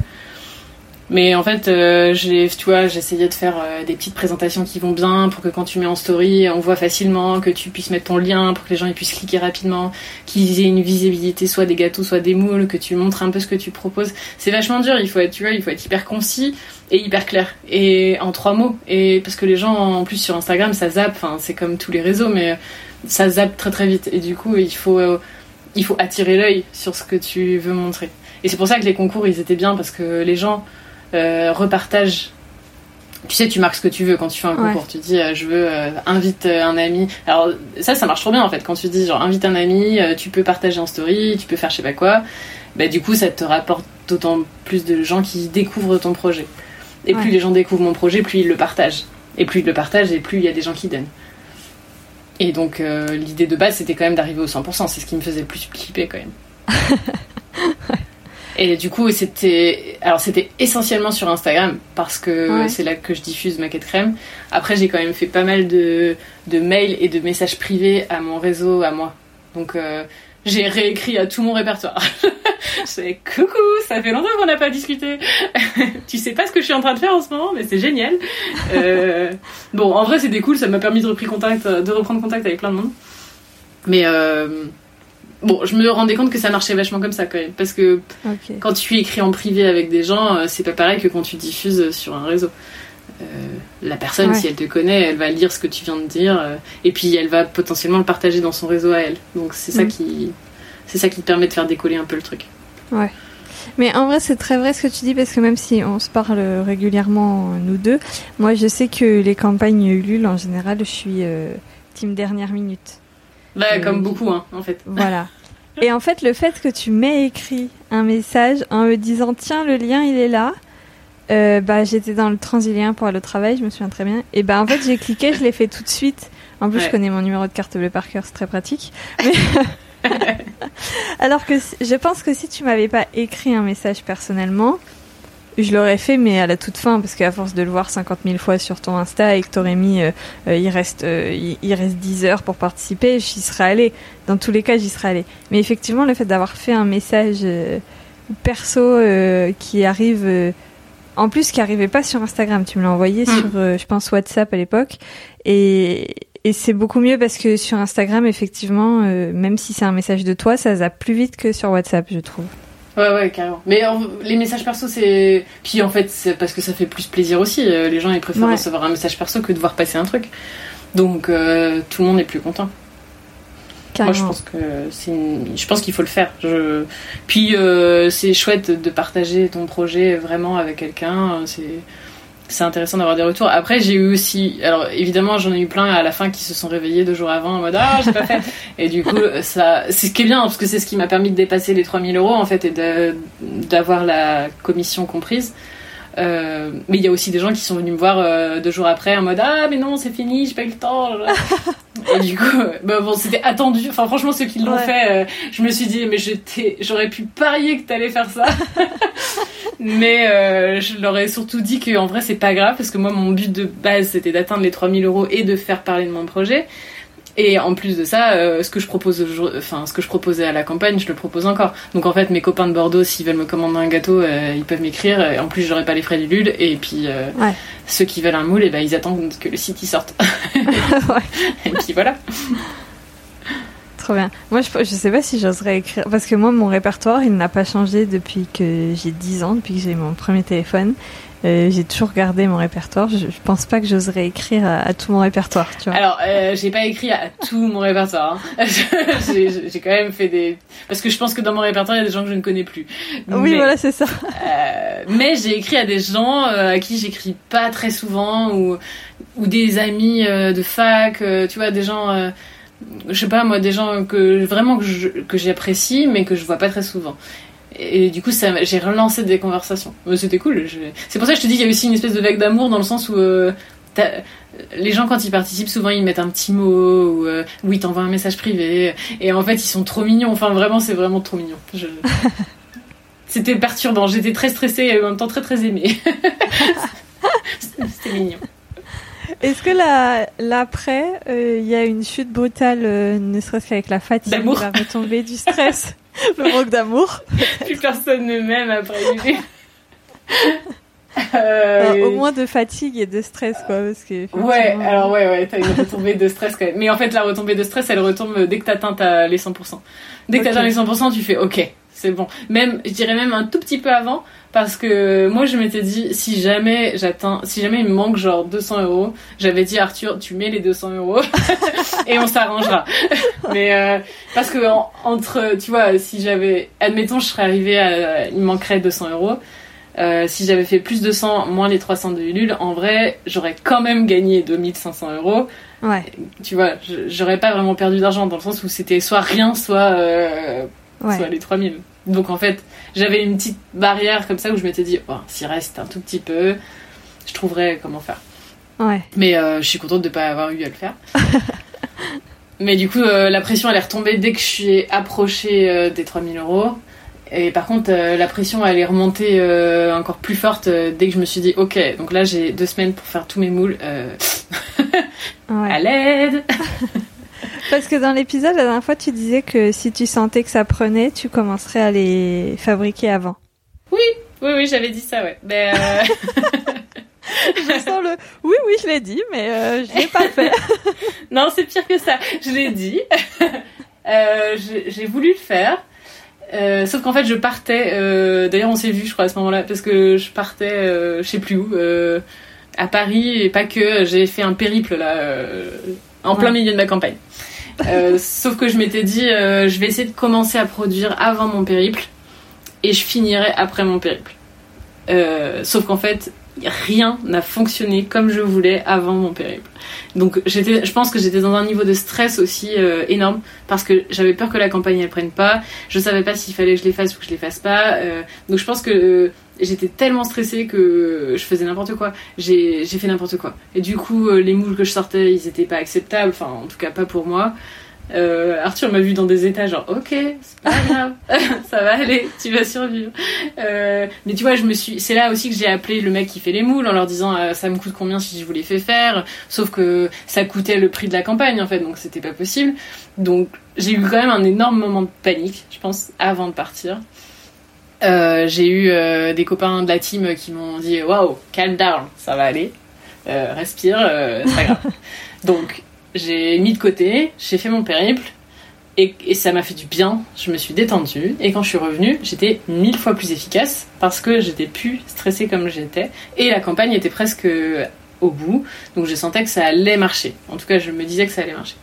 Mais en fait, euh, j'ai, tu j'essayais de faire euh, des petites présentations qui vont bien pour que quand tu mets en story, on voit facilement, que tu puisses mettre ton lien pour que les gens puissent cliquer rapidement, qu'ils aient une visibilité, soit des gâteaux, soit des moules, que tu montres un peu ce que tu proposes. C'est vachement dur. Il faut être, tu vois, il faut être hyper concis et hyper clair et en trois mots. Et parce que les gens, en plus sur Instagram, ça zappe. Enfin, c'est comme tous les réseaux, mais ça zappe très très vite. Et du coup, il faut, euh, il faut attirer l'œil sur ce que tu veux montrer. Et c'est pour ça que les concours, ils étaient bien parce que les gens repartage. Tu sais, tu marques ce que tu veux quand tu fais un concours. Tu dis, euh, je veux euh, invite un ami. Alors ça, ça marche trop bien en fait. Quand tu dis genre invite un ami, tu peux partager en story, tu peux faire je sais pas quoi. Bah du coup, ça te rapporte d'autant plus de gens qui découvrent ton projet. Et plus les gens découvrent mon projet, plus ils le partagent. Et plus ils le partagent, et plus il y a des gens qui donnent. Et donc l'idée de base, c'était quand même d'arriver au 100%. C'est ce qui me faisait le plus flipper quand même. Et du coup, c'était alors c'était essentiellement sur Instagram parce que c'est là que je diffuse ma quête crème. Après, j'ai quand même fait pas mal de, de mails et de messages privés à mon réseau, à moi. Donc euh, j'ai réécrit à tout mon répertoire. c'est coucou, ça fait longtemps qu'on n'a pas discuté. tu sais pas ce que je suis en train de faire en ce moment, mais c'est génial. Euh, bon, en vrai, c'était cool, ça m'a permis de, contact, de reprendre contact avec plein de monde. Mais euh, Bon, je me rendais compte que ça marchait vachement comme ça quand même. Parce que quand tu écris en privé avec des gens, euh, c'est pas pareil que quand tu diffuses sur un réseau. Euh, la personne, si elle te connaît, elle va lire ce que tu viens de dire euh, et puis elle va potentiellement le partager dans son réseau à elle. Donc c'est ça mm. qui c'est ça qui te permet de faire décoller un peu le truc. Ouais. Mais en vrai, c'est très vrai ce que tu dis parce que même si on se parle régulièrement nous deux, moi je sais que les campagnes Ulule en général, je suis team dernière minute. Bah, comme beaucoup, hein, en fait. Voilà. Et en fait, le fait que tu m'aies écrit un message en me disant tiens, le lien il est là, euh, bah j'étais dans le transilien pour aller au travail, je me souviens très bien. Et bah en fait, j'ai cliqué, je l'ai fait tout de suite. En plus, je connais mon numéro de carte bleue par cœur, c'est très pratique. Mais, Alors que je pense que si tu m'avais pas écrit un message personnellement, je l'aurais fait, mais à la toute fin, parce qu'à force de le voir 50 000 fois sur ton Insta et que t'aurais mis, euh, euh, il reste, euh, il, reste 10 heures pour participer, j'y serais allée. Dans tous les cas, j'y serais allée. Mais effectivement, le fait d'avoir fait un message perso qui arrive, en plus, qui arrivait pas sur Instagram, tu me l'as envoyé mm. sur, je pense, WhatsApp à l'époque, et, et c'est beaucoup mieux parce que sur Instagram, effectivement, même si c'est un message de toi, ça zappe plus vite que sur WhatsApp, je trouve. Ouais, ouais, carrément. Mais les messages perso, c'est. Puis en fait, c'est parce que ça fait plus plaisir aussi. Euh, les gens, ils préfèrent recevoir un message perso que de voir passer un truc. Donc, euh, tout le monde est plus content. Carrément. Moi, je pense que c'est je pense qu'il faut le faire. Je... Puis, euh, c'est chouette de partager ton projet vraiment avec quelqu'un. C'est c'est intéressant d'avoir des retours. Après, j'ai eu aussi, alors évidemment, j'en ai eu plein à la fin qui se sont réveillés deux jours avant en mode ah j'ai pas fait. Et du coup, ça, c'est ce qui est bien parce que c'est ce qui m'a permis de dépasser les 3000 euros en fait et d'avoir la commission comprise. Euh, mais il y a aussi des gens qui sont venus me voir euh, deux jours après en mode ah mais non c'est fini j'ai pas eu le temps et du coup bah, bon c'était attendu. Enfin franchement ceux qui l'ont fait euh, je me suis dit mais j'aurais pu parier que t'allais faire ça. Mais je leur ai surtout dit qu'en vrai c'est pas grave parce que moi mon but de base c'était d'atteindre les 3000 euros et de faire parler de mon projet et en plus de ça, euh, ce que je propose, enfin ce que je proposais à la campagne, je le propose encore. Donc en fait, mes copains de Bordeaux, s'ils veulent me commander un gâteau, euh, ils peuvent m'écrire. En plus, j'aurai pas les frais du LUL. Et puis euh, ceux qui veulent un moule, et eh ben ils attendent que le site y sorte. et puis voilà. Trop bien. Moi, je, je sais pas si j'oserais écrire. Parce que moi, mon répertoire, il n'a pas changé depuis que j'ai 10 ans, depuis que j'ai mon premier téléphone. Euh, j'ai toujours gardé mon répertoire. Je, je pense pas que j'oserais écrire à, tout mon répertoire. Tu vois. Alors, euh, j'ai pas écrit à tout mon répertoire. Hein. j'ai quand même fait des parce que je pense que dans mon répertoire il y a des gens que je ne connais plus. Oui, voilà, c'est ça. Euh, mais j'ai écrit à des gens euh, à qui j'écris pas très souvent ou ou des amis de fac. tu vois, des gens. je sais pas moi, des gens que vraiment que j'apprécie, mais que je vois pas très souvent. Et du coup, j'ai relancé des conversations. C'était cool. C'est pour ça que je te dis qu'il y a aussi une espèce de vague d'amour dans le sens où euh, les gens, quand ils participent, souvent ils mettent un petit mot ou, euh, ils t'envoient un message privé. Et en fait, ils sont trop mignons. Enfin, vraiment, c'est vraiment trop mignon. C'était perturbant. J'étais très stressée et en même temps très très aimée. C'était mignon. Est-ce que l'après, euh, il y a une chute brutale, ne serait-ce qu'avec la fatigue, la retombée du stress le manque d'amour. Plus personne ne m'aime après euh, au moins de fatigue et de stress, quoi. Parce que, ouais, alors ouais, ouais, t'as une retombée de stress quand même. Mais en fait, la retombée de stress, elle retombe dès que t'atteins les 100%. Dès que t'atteins les 100%, tu fais OK, c'est bon. Même, je dirais même un tout petit peu avant, parce que moi je m'étais dit si jamais j'atteins, si jamais il me manque genre 200 euros, j'avais dit Arthur, tu mets les 200 euros et on s'arrangera. Mais euh, parce que entre, tu vois, si j'avais, admettons, je serais arrivée à, il me manquerait 200 euros. Euh, si j'avais fait plus de 100 moins les 300 de Ulule, en vrai, j'aurais quand même gagné 2500 euros. Ouais. Tu vois, j'aurais pas vraiment perdu d'argent dans le sens où c'était soit rien, soit, euh, soit les 3000. Donc en fait, j'avais une petite barrière comme ça où je m'étais dit, oh, s'il reste un tout petit peu, je trouverai comment faire. Ouais. Mais euh, je suis contente de ne pas avoir eu à le faire. Mais du coup, euh, la pression elle est retombée dès que je suis approchée euh, des 3000 euros. Et par contre, la pression elle est remontée encore plus forte dès que je me suis dit, ok, donc là j'ai deux semaines pour faire tous mes moules. ouais. À l'aide Parce que dans l'épisode, la dernière fois, tu disais que si tu sentais que ça prenait, tu commencerais à les fabriquer avant. Oui, oui, oui, j'avais dit ça, ouais. Mais euh, je sens le. Oui, oui, je l'ai dit, mais euh, je l'ai pas fait. non, c'est pire que ça. Je l'ai dit. Euh, j'ai voulu le faire. sauf qu'en fait, je partais. D'ailleurs, on s'est vu, je crois, à ce moment-là, parce que je partais, je sais plus où, à Paris et pas que. J'ai fait un périple là, en plein milieu de ma campagne. Euh, sauf que je m'étais dit, euh, je vais essayer de commencer à produire avant mon périple et je finirai après mon périple. Euh, sauf qu'en fait, rien n'a fonctionné comme je voulais avant mon périple. Donc j'étais, je pense que j'étais dans un niveau de stress aussi énorme parce que j'avais peur que la campagne elle prenne pas. Je savais pas s'il fallait que je les fasse ou que je les fasse pas. donc je pense que j'étais tellement stressée que je faisais n'importe quoi. J'ai fait n'importe quoi. Et du coup, les moules que je sortais, ils étaient pas acceptables. Enfin, en tout cas, pas pour moi. Euh, Arthur m'a vu dans des états genre ok c'est pas grave ça va aller tu vas survivre. Euh, mais tu vois je me suis c'est là aussi que j'ai appelé le mec qui fait les moules en leur disant euh, ça me coûte combien si je vous les fais faire? Sauf que ça coûtait le prix de la campagne en fait donc c'était pas possible. Donc j'ai eu quand même un énorme moment de panique je pense avant de partir. Euh, j'ai eu des copains de la team qui m'ont dit waouh calm down ça va aller. Respire c'est pas grave. Donc j'ai mis de côté, j'ai fait mon périple et, ça m'a fait du bien. Je me suis détendue et quand je suis revenue, j'étais mille fois plus efficace parce que j'étais plus stressée comme j'étais et la campagne était presque au bout, donc je sentais que ça allait marcher. En tout cas, je me disais que ça allait marcher.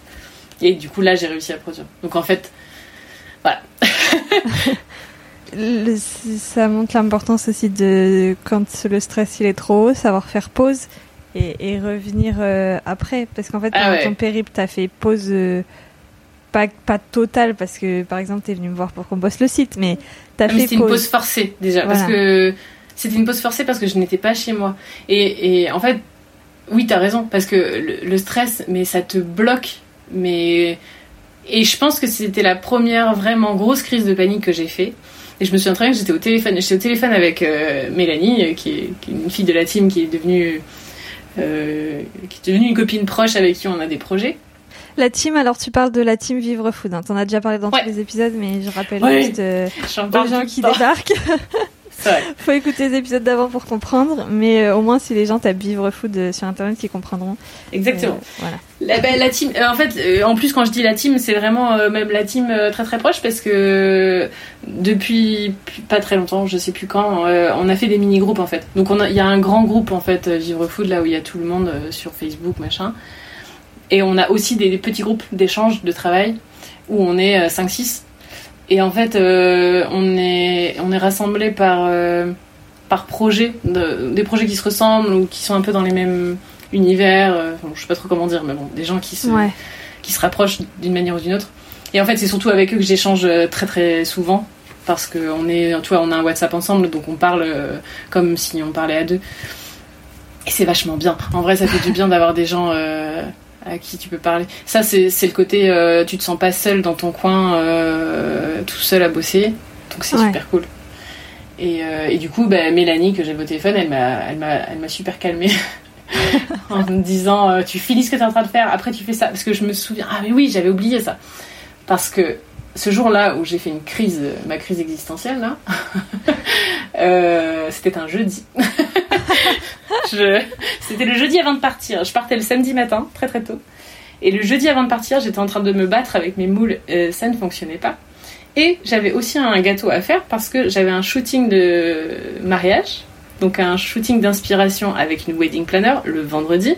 Et du coup, là, j'ai réussi à produire. Donc en fait, voilà. Ça montre l'importance aussi de quand le stress il est trop haut, savoir faire pause et, et revenir euh, après. Parce qu'en fait, Ah pendant ouais. ton périple, t'as fait pause euh, pas, pas totale parce que par exemple, t'es venu me voir pour qu'on bosse le site, mais t'as Ah, fait c'était une pause forcée déjà parce que c'était une pause forcée parce que je n'étais pas chez moi. Et, et en fait, oui, t'as raison parce que le, le stress, mais ça te bloque. Mais et je pense que c'était la première vraiment grosse crise de panique que j'ai fait. Et je me souviens très bien que j'étais au téléphone. J'étais au téléphone avec euh, Mélanie, qui est, qui est une fille de la team qui est devenue euh, qui est devenue une copine proche avec qui on a des projets. La team, alors tu parles de la team Vivre Food. Hein. T'en as déjà parlé dans Ouais. tous les épisodes, mais je rappelle Ouais. juste euh, aux gens qui débarquent. Vrai. Faut écouter les épisodes d'avant pour comprendre, mais euh, au moins si les gens tapent Vivre Food euh, sur internet, ils comprendront. Exactement. Euh, voilà. La, bah, la team, en fait, en plus quand je dis la team, c'est vraiment même la team très très proche parce que depuis pas très longtemps, je sais plus quand, on a fait des mini groupes en fait. Donc il y a un grand groupe en fait, Vivre Food, là où il y a tout le monde sur Facebook machin. Et on a aussi des, des petits groupes d'échange de travail où on est euh, 5-6. Et en fait, euh, on est on est rassemblés par euh, par projet, de- des projets qui se ressemblent ou qui sont un peu dans les mêmes univers. euh, enfin, je sais pas trop comment dire, mais bon, des gens qui se Ouais. qui se rapprochent d'une manière ou d'une autre. Et en fait, c'est surtout avec eux que j'échange euh, très très souvent parce que on est, tu vois, on a un WhatsApp ensemble, donc on parle euh, comme si on parlait à deux. Et c'est vachement bien. En vrai, ça fait du bien d'avoir des gens à qui tu peux parler. Ça, c'est c'est le côté, tu te sens pas seul dans ton coin, tout seul à bosser. Donc c'est Ouais. super cool. Et, euh, et du coup, bah, Mélanie, que j'ai au téléphone, elle m'a, super calmée. en me disant euh, tu finis ce que tu es en train de faire après tu fais ça parce que je me souviens ah mais oui j'avais oublié ça parce que ce jour-là où j'ai fait une crise euh, ma crise existentielle là euh, c'était un jeudi Je- c'était le jeudi avant de partir je partais le samedi matin très très tôt et le jeudi avant de partir j'étais en train de me battre avec mes moules euh, ça ne fonctionnait pas et j'avais aussi un gâteau à faire parce que j'avais un shooting de mariage donc un shooting d'inspiration avec une wedding planner le vendredi.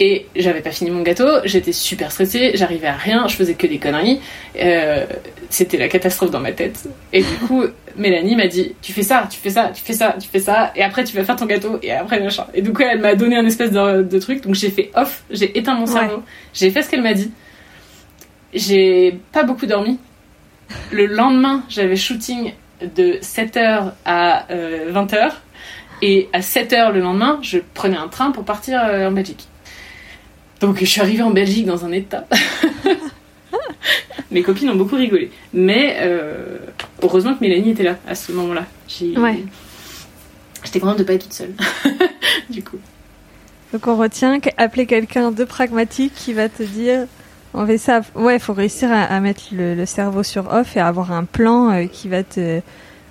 Et j'avais pas fini mon gâteau, j'étais super stressée, j'arrivais à rien, je faisais que des conneries. Euh, C'était la catastrophe dans ma tête. Et du coup, Mélanie m'a dit Tu fais ça, tu fais ça, tu fais ça, tu fais ça, et après tu vas faire ton gâteau, et après machin. Et du coup, elle m'a donné un espèce de, de truc, donc j'ai fait off, j'ai éteint mon Ouais. cerveau, j'ai fait ce qu'elle m'a dit. J'ai pas beaucoup dormi. Le lendemain, j'avais shooting de 7h à 20h. Et à 7h le lendemain, je prenais un train pour partir euh, en Belgique. Donc je suis arrivée en Belgique dans un état. Mes copines ont beaucoup rigolé. Mais euh, heureusement que Mélanie était là à ce moment-là. Ouais. J'étais contente de pas être toute seule. du coup. Donc on retient qu'appeler quelqu'un de pragmatique qui va te dire on fait ça. Ouais, faut réussir à, à mettre le, le cerveau sur off et avoir un plan euh, qui va te.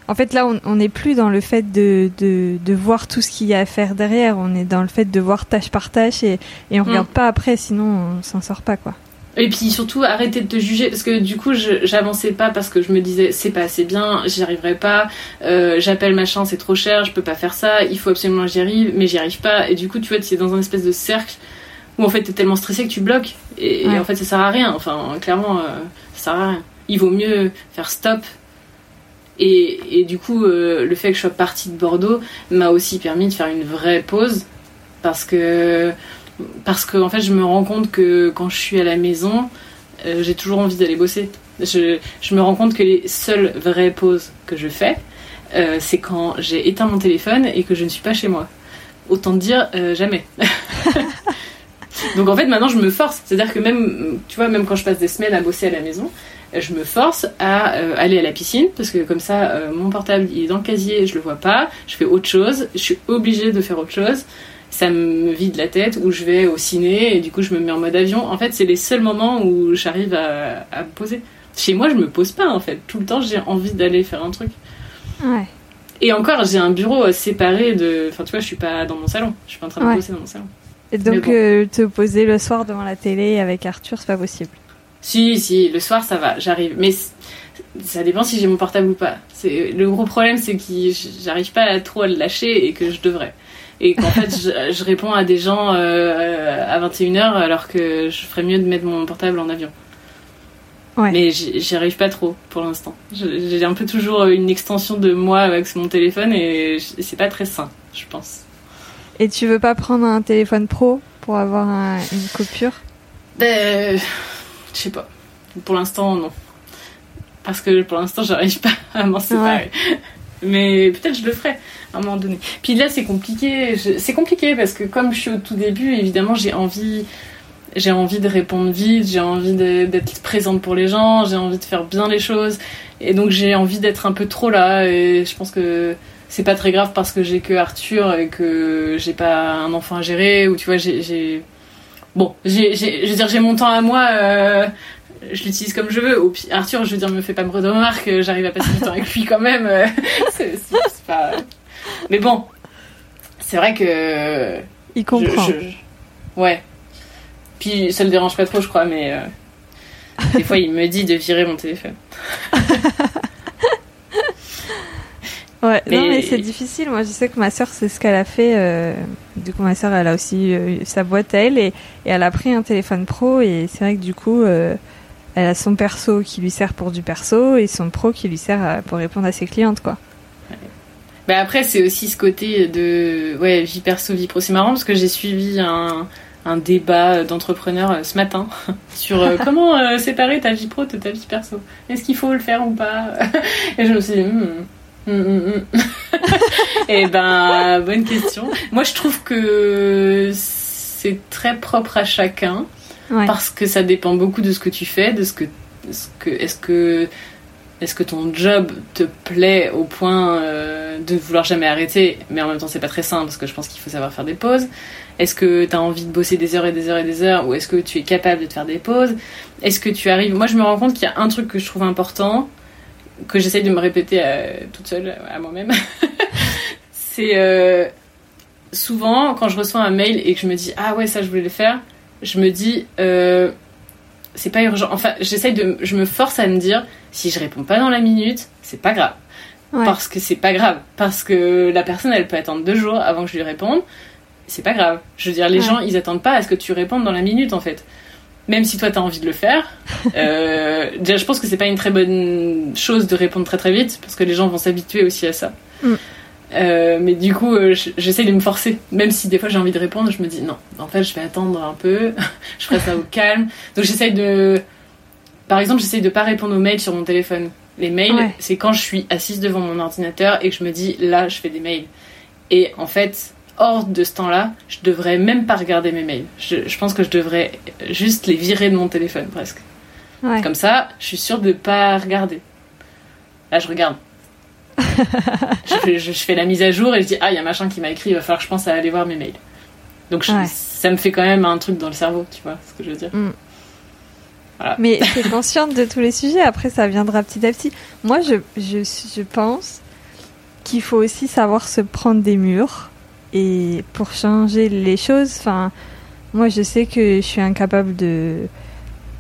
En fait, là, on n'est plus dans le fait de, de, de voir tout ce qu'il y a à faire derrière. On est dans le fait de voir tâche par tâche et, et on Mm. regarde pas après, sinon on s'en sort pas, quoi. Et puis surtout arrêter de te juger parce que du coup j'avançais pas parce que je me disais c'est pas assez bien, j'y arriverai pas, euh, j'appelle machin c'est trop cher, je peux pas faire ça, il faut absolument que j'y arrive, mais j'y arrive pas et du coup tu vois tu es dans un espèce de cercle où en fait t'es tellement stressé que tu bloques et, en fait ça sert à rien, enfin clairement euh, ça sert à rien. Il vaut mieux faire stop et, du coup euh, le fait que je sois partie de Bordeaux m'a aussi permis de faire une vraie pause parce que parce que en fait je me rends compte que quand je suis à la maison euh, j'ai toujours envie d'aller bosser. Je, je me rends compte que les seules vraies pauses que je fais euh, c'est quand j'ai éteint mon téléphone et que je ne suis pas chez moi. Autant dire jamais Donc en fait, maintenant, je me force. C'est-à-dire que même, tu vois, même quand je passe des semaines à bosser à la maison, je me force à euh, aller à la piscine parce que comme ça, euh, mon portable il est dans le casier, je le vois pas. Je fais autre chose. Je suis obligée de faire autre chose. Ça me vide la tête. Ou je vais au ciné et du coup, je me mets en mode avion. En fait, c'est les seuls moments où j'arrive à, à me poser. Chez moi, je me pose pas en fait. Tout le temps, j'ai envie d'aller faire un truc. Ouais. Et encore, j'ai un bureau séparé de. Enfin, tu vois, je suis pas dans mon salon. Je suis pas en train de Ouais. bosser dans mon salon. Et donc, bon. euh, te poser le soir devant la télé avec Arthur, c'est pas possible. Si, si, le soir ça va, j'arrive. Mais ça dépend si j'ai mon portable ou pas. Le gros problème, c'est que j'arrive pas à trop à le lâcher et que je devrais. Et qu'en fait, je, je réponds à des gens euh, à 21h alors que je ferais mieux de mettre mon portable en avion. Ouais. Mais j'y arrive pas trop pour l'instant. J'ai un peu toujours une extension de moi avec mon téléphone et c'est pas très sain, je pense. Et tu veux pas prendre un téléphone pro pour avoir un- une coupure? Ben, je sais pas. Pour l'instant, non. Parce que pour l'instant, j'arrive pas à m'en séparer. Mais peut-être je le ferai à un moment donné. Puis là, c'est compliqué. Je- C'est compliqué parce que comme je suis au tout début, évidemment, j'ai envie, j'ai envie de répondre vite, j'ai envie d'être présente pour les gens, j'ai envie de faire bien les choses, et donc j'ai envie d'être un peu trop là. Et je pense que c'est pas très grave parce que j'ai que Arthur et que j'ai pas un enfant à gérer ou tu vois, j'ai- Bon, j'ai, je veux dire, j'ai mon temps à moi, euh, je l'utilise comme je veux. Au Arthur, je veux dire, me fais pas me de remarques, j'arrive à passer du temps avec lui quand même. euh, c'est, pas... Mais bon, c'est vrai que. Il comprend. je- je- Ouais. Puis ça le dérange pas trop, je crois, mais. euh, Des fois, il me dit de virer mon téléphone. Ouais, non, Mais- mais c'est difficile. Moi, je sais que ma sœur, c'est ce qu'elle a fait. euh, Du coup, ma sœur, elle a aussi euh, sa boîte à elle et, et elle a pris un téléphone pro. Et c'est vrai que du coup, euh, elle a son perso qui lui sert pour du perso et son pro qui lui sert à- pour répondre à ses clientes, quoi. Bah après, c'est aussi ce côté de ouais, vie perso, vie pro. C'est marrant parce que j'ai suivi un, un débat d'entrepreneurs euh, ce matin sur euh, comment euh, séparer ta vie pro de ta vie perso. Est-ce qu'il faut le faire ou pas? Et je me suis dit, hmm, hmm, hmm, hmm. Et ben, bonne question. Moi, je trouve que c'est très propre à chacun Ouais. parce que ça dépend beaucoup de ce que tu fais, de ce que, ce que est-ce que est-ce que ton job te plaît au point euh, de vouloir jamais arrêter, mais en même temps c'est pas très sain parce que je pense qu'il faut savoir faire des pauses. Est-ce que tu as envie de bosser des heures et des heures et des heures ou est-ce que tu es capable de te faire des pauses? Est-ce que tu arrives? Moi je me rends compte qu'il y a un truc que je trouve important que j'essaye de me répéter euh, toute seule à moi-même. c'est euh, souvent quand je reçois un mail et que je me dis ah ouais ça je voulais le faire, je me dis euh, c'est pas urgent. Enfin, j'essaye de, je me force à me dire, si je réponds pas dans la minute, c'est pas grave. Ouais. Parce que c'est pas grave. Parce que la personne, elle peut attendre deux jours avant que je lui réponde. C'est pas grave. Je veux dire, les Ouais. gens, ils attendent pas à ce que tu répondes dans la minute, en fait. Même si toi, t'as envie de le faire. Euh, déjà, je pense que c'est pas une très bonne chose de répondre très très vite, parce que les gens vont s'habituer aussi à ça. Mm. Euh, mais du coup, euh, j'essaie de me forcer. Même si des fois j'ai envie de répondre, je me dis non, en fait, je vais attendre un peu. je ferai ça au calme. Donc j'essaye de. Par exemple, j'essaye de pas répondre aux mails sur mon téléphone. Les mails, Ouais. c'est quand je suis assise devant mon ordinateur et que je me dis là, je fais des mails. Et en fait, hors de ce temps-là, je devrais même pas regarder mes mails. Je, je pense que je devrais juste les virer de mon téléphone presque. Ouais. Comme ça, je suis sûre de pas regarder. Là, je regarde. je, fais, je- je fais la mise à jour et je dis ah il y a machin qui m'a écrit, il va falloir que je pense à aller voir mes mails. Donc Ouais. ça me fait quand même un truc dans le cerveau, tu vois ce que je veux dire. Mais t'es consciente de tous les sujets, après ça viendra petit à petit. Moi, je, je, je pense qu'il faut aussi savoir se prendre des murs et pour changer les choses. Enfin, moi, je sais que je suis incapable de,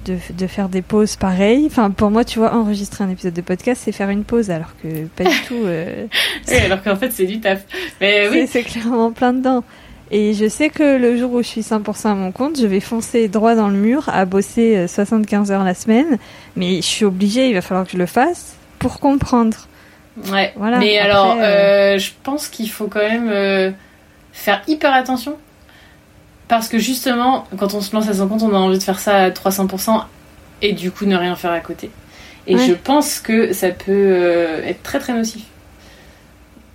de, de faire des pauses pareilles. Enfin, pour moi, tu vois, enregistrer un épisode de podcast, c'est faire une pause, alors que pas du tout. euh, Oui, alors qu'en fait c'est du taf. Mais c'est- oui, c'est clairement plein dedans. Et je sais que le jour où je suis 100% à mon compte, je vais foncer droit dans le mur à bosser euh, 75 heures la semaine. Mais je suis obligée, il va falloir que je le fasse pour comprendre. ouais. Voilà, Mais après, alors, euh, euh, je pense qu'il faut quand même euh, faire hyper attention. Parce que justement, quand on se lance à son compte, on a envie de faire ça à 300% et du coup ne rien faire à côté. Et Ouais. je pense que ça peut euh, être très très nocif.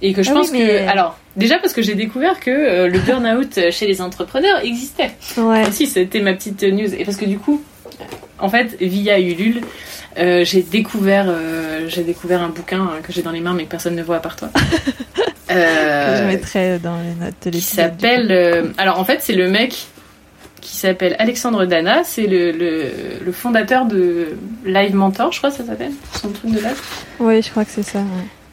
Et que je Ah pense oui, mais- que. Alors, déjà parce que j'ai découvert que euh, le burn-out chez les entrepreneurs existait. Ouais. Si, c'était ma petite news. Et parce que du coup, en fait, via Ulule, euh, j'ai découvert, euh, j'ai découvert un bouquin hein, que j'ai dans les mains mais que personne ne voit à part toi. Que Euh, je mettrai dans les notes de qui s'appelle. euh, alors en fait, c'est le mec qui s'appelle Alexandre Dana. C'est le, le, le fondateur de Live Mentor, je crois que ça s'appelle, son truc de live. Oui, je crois que c'est ça. ouais.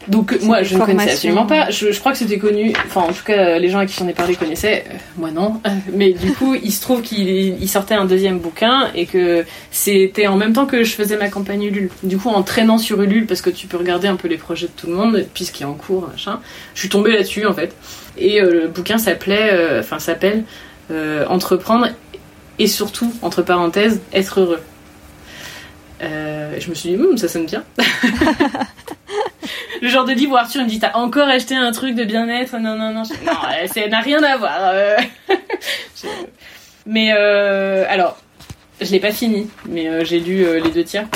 Donc moi je ne connaissais absolument pas. Je, je crois que c'était connu. Enfin en tout cas les gens à qui j'en ai parlé connaissaient. Euh, moi non. Mais du coup il se trouve qu'il il sortait un deuxième bouquin et que c'était en même temps que je faisais ma campagne Ulule. Du coup en traînant sur Ulule parce que tu peux regarder un peu les projets de tout le monde puisqu'il est en cours machin. Je suis tombée là-dessus en fait. Et euh, le bouquin s'appelait, euh, enfin s'appelle euh, Entreprendre et surtout entre parenthèses être heureux. Euh, je me suis dit, Hum, ça sonne bien. le genre de livre où Arthur me dit T'as encore acheté un truc de bien-être? Non, non, non. Je- Non, ça n'a rien à voir. euh. Je- Mais euh, alors, je l'ai pas fini, mais euh, j'ai lu les deux tiers.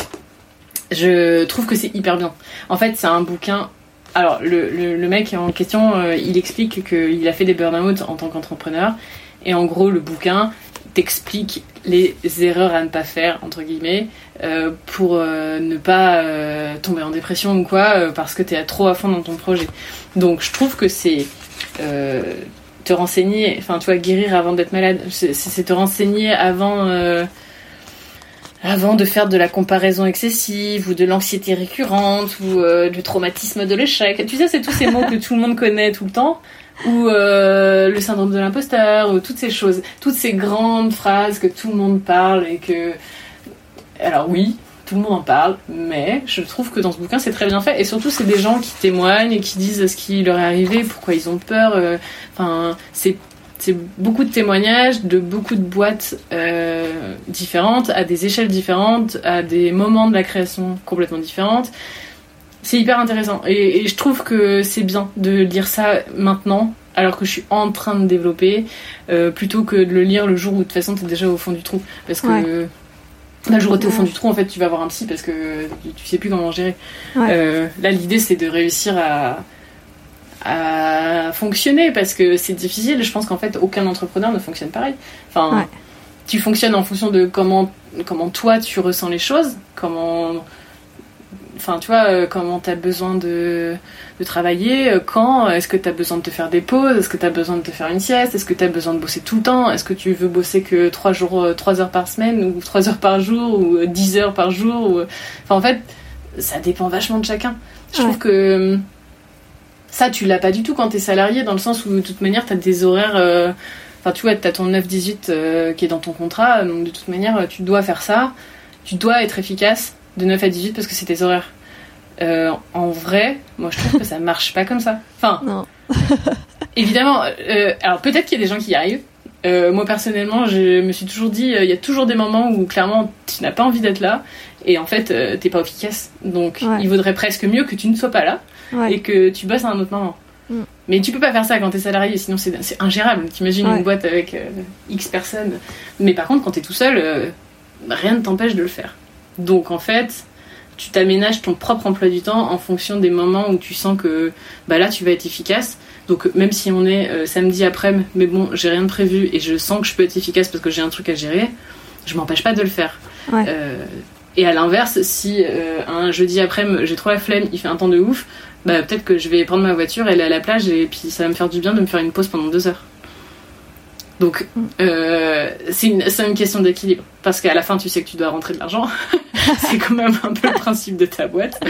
Je trouve que c'est hyper bien. En fait, c'est un bouquin. Alors, le, le, le mec en question, il explique qu'il a fait des burn-out en tant qu'entrepreneur. Et en gros, le bouquin t'explique les erreurs à ne pas faire, entre guillemets, euh, pour euh, ne pas euh, tomber en dépression ou quoi, parce que tu es trop à fond dans ton projet. Donc je trouve que c'est te renseigner, enfin tu vois, guérir avant d'être malade, c'est te renseigner avant... avant de faire de la comparaison excessive ou de l'anxiété récurrente ou du traumatisme de l'échec. Tu sais, c'est tous ces mots que tout le monde connaît tout le temps ou euh, le syndrome de l'imposteur, ou toutes ces choses, toutes ces grandes phrases que tout le monde parle et que... Alors oui, tout le monde en parle, mais je trouve que dans ce bouquin c'est très bien fait et surtout c'est des gens qui témoignent et qui disent ce qui leur est arrivé, pourquoi ils ont peur. euh, Enfin, c'est c'est beaucoup de témoignages de beaucoup de boîtes euh, différentes, à des échelles différentes, à des moments de la création complètement différentes. C'est hyper intéressant et, et je trouve que c'est bien de lire ça maintenant alors que je suis en train de développer euh, plutôt que de le lire le jour où de toute façon t'es déjà au fond du trou parce que Ouais. là, le jour où t'es au fond du trou en fait tu vas voir un psy parce que tu, tu sais plus comment gérer Ouais. Euh, là l'idée c'est de réussir à à fonctionner parce que c'est difficile je pense qu'en fait aucun entrepreneur ne fonctionne pareil enfin Ouais. tu fonctionnes en fonction de comment comment toi tu ressens les choses comment enfin tu vois euh, comment tu as besoin de, de travailler euh, quand est-ce que tu as besoin de te faire des pauses est-ce que tu as besoin de te faire une sieste est-ce que tu as besoin de bosser tout le temps est-ce que tu veux bosser que 3 jours euh, 3 heures par semaine ou 3 heures par jour ou euh, 10 heures par jour ou... enfin en fait ça dépend vachement de chacun je Ouais. trouve que hum, ça tu l'as pas du tout quand tu es salarié dans le sens où de toute manière tu as des horaires euh, Enfin, tu vois, t'as ton 9-18 euh, qui est dans ton contrat, donc de toute manière, tu dois faire ça. Tu dois être efficace de 9 à 18 parce que c'est tes horaires. Euh, en vrai, moi je trouve que ça marche pas comme ça. Enfin, Non. évidemment, euh, alors peut-être qu'il y a des gens qui y arrivent. Euh, moi personnellement, je me suis toujours dit, il y a toujours des moments où clairement tu n'as pas envie d'être là et en fait t'es pas efficace. Donc Ouais. il vaudrait presque mieux que tu ne sois pas là Ouais. et que tu bosses à un autre moment. Mm. Mais tu peux pas faire ça quand t'es salarié, sinon c'est c'est ingérable. T'imagines Ouais. une boîte avec X personnes. Mais par contre, quand t'es tout seul, rien ne t'empêche de le faire. Donc en fait, tu t'aménages ton propre emploi du temps en fonction des moments où tu sens que bah là tu vas être efficace. Donc même si on est euh, samedi après, mais bon, j'ai rien de prévu et je sens que je peux être efficace parce que j'ai un truc à gérer, je m'empêche pas de le faire. Ouais. Euh, et à l'inverse, si euh, un jeudi après j'ai trop la flemme, il fait un temps de ouf, bah peut-être que je vais prendre ma voiture, aller à la plage et puis ça va me faire du bien de me faire une pause pendant deux heures. Donc euh, c'est une, une question d'équilibre parce qu'à la fin tu sais que tu dois rentrer de l'argent, c'est quand même un peu le principe de ta boîte.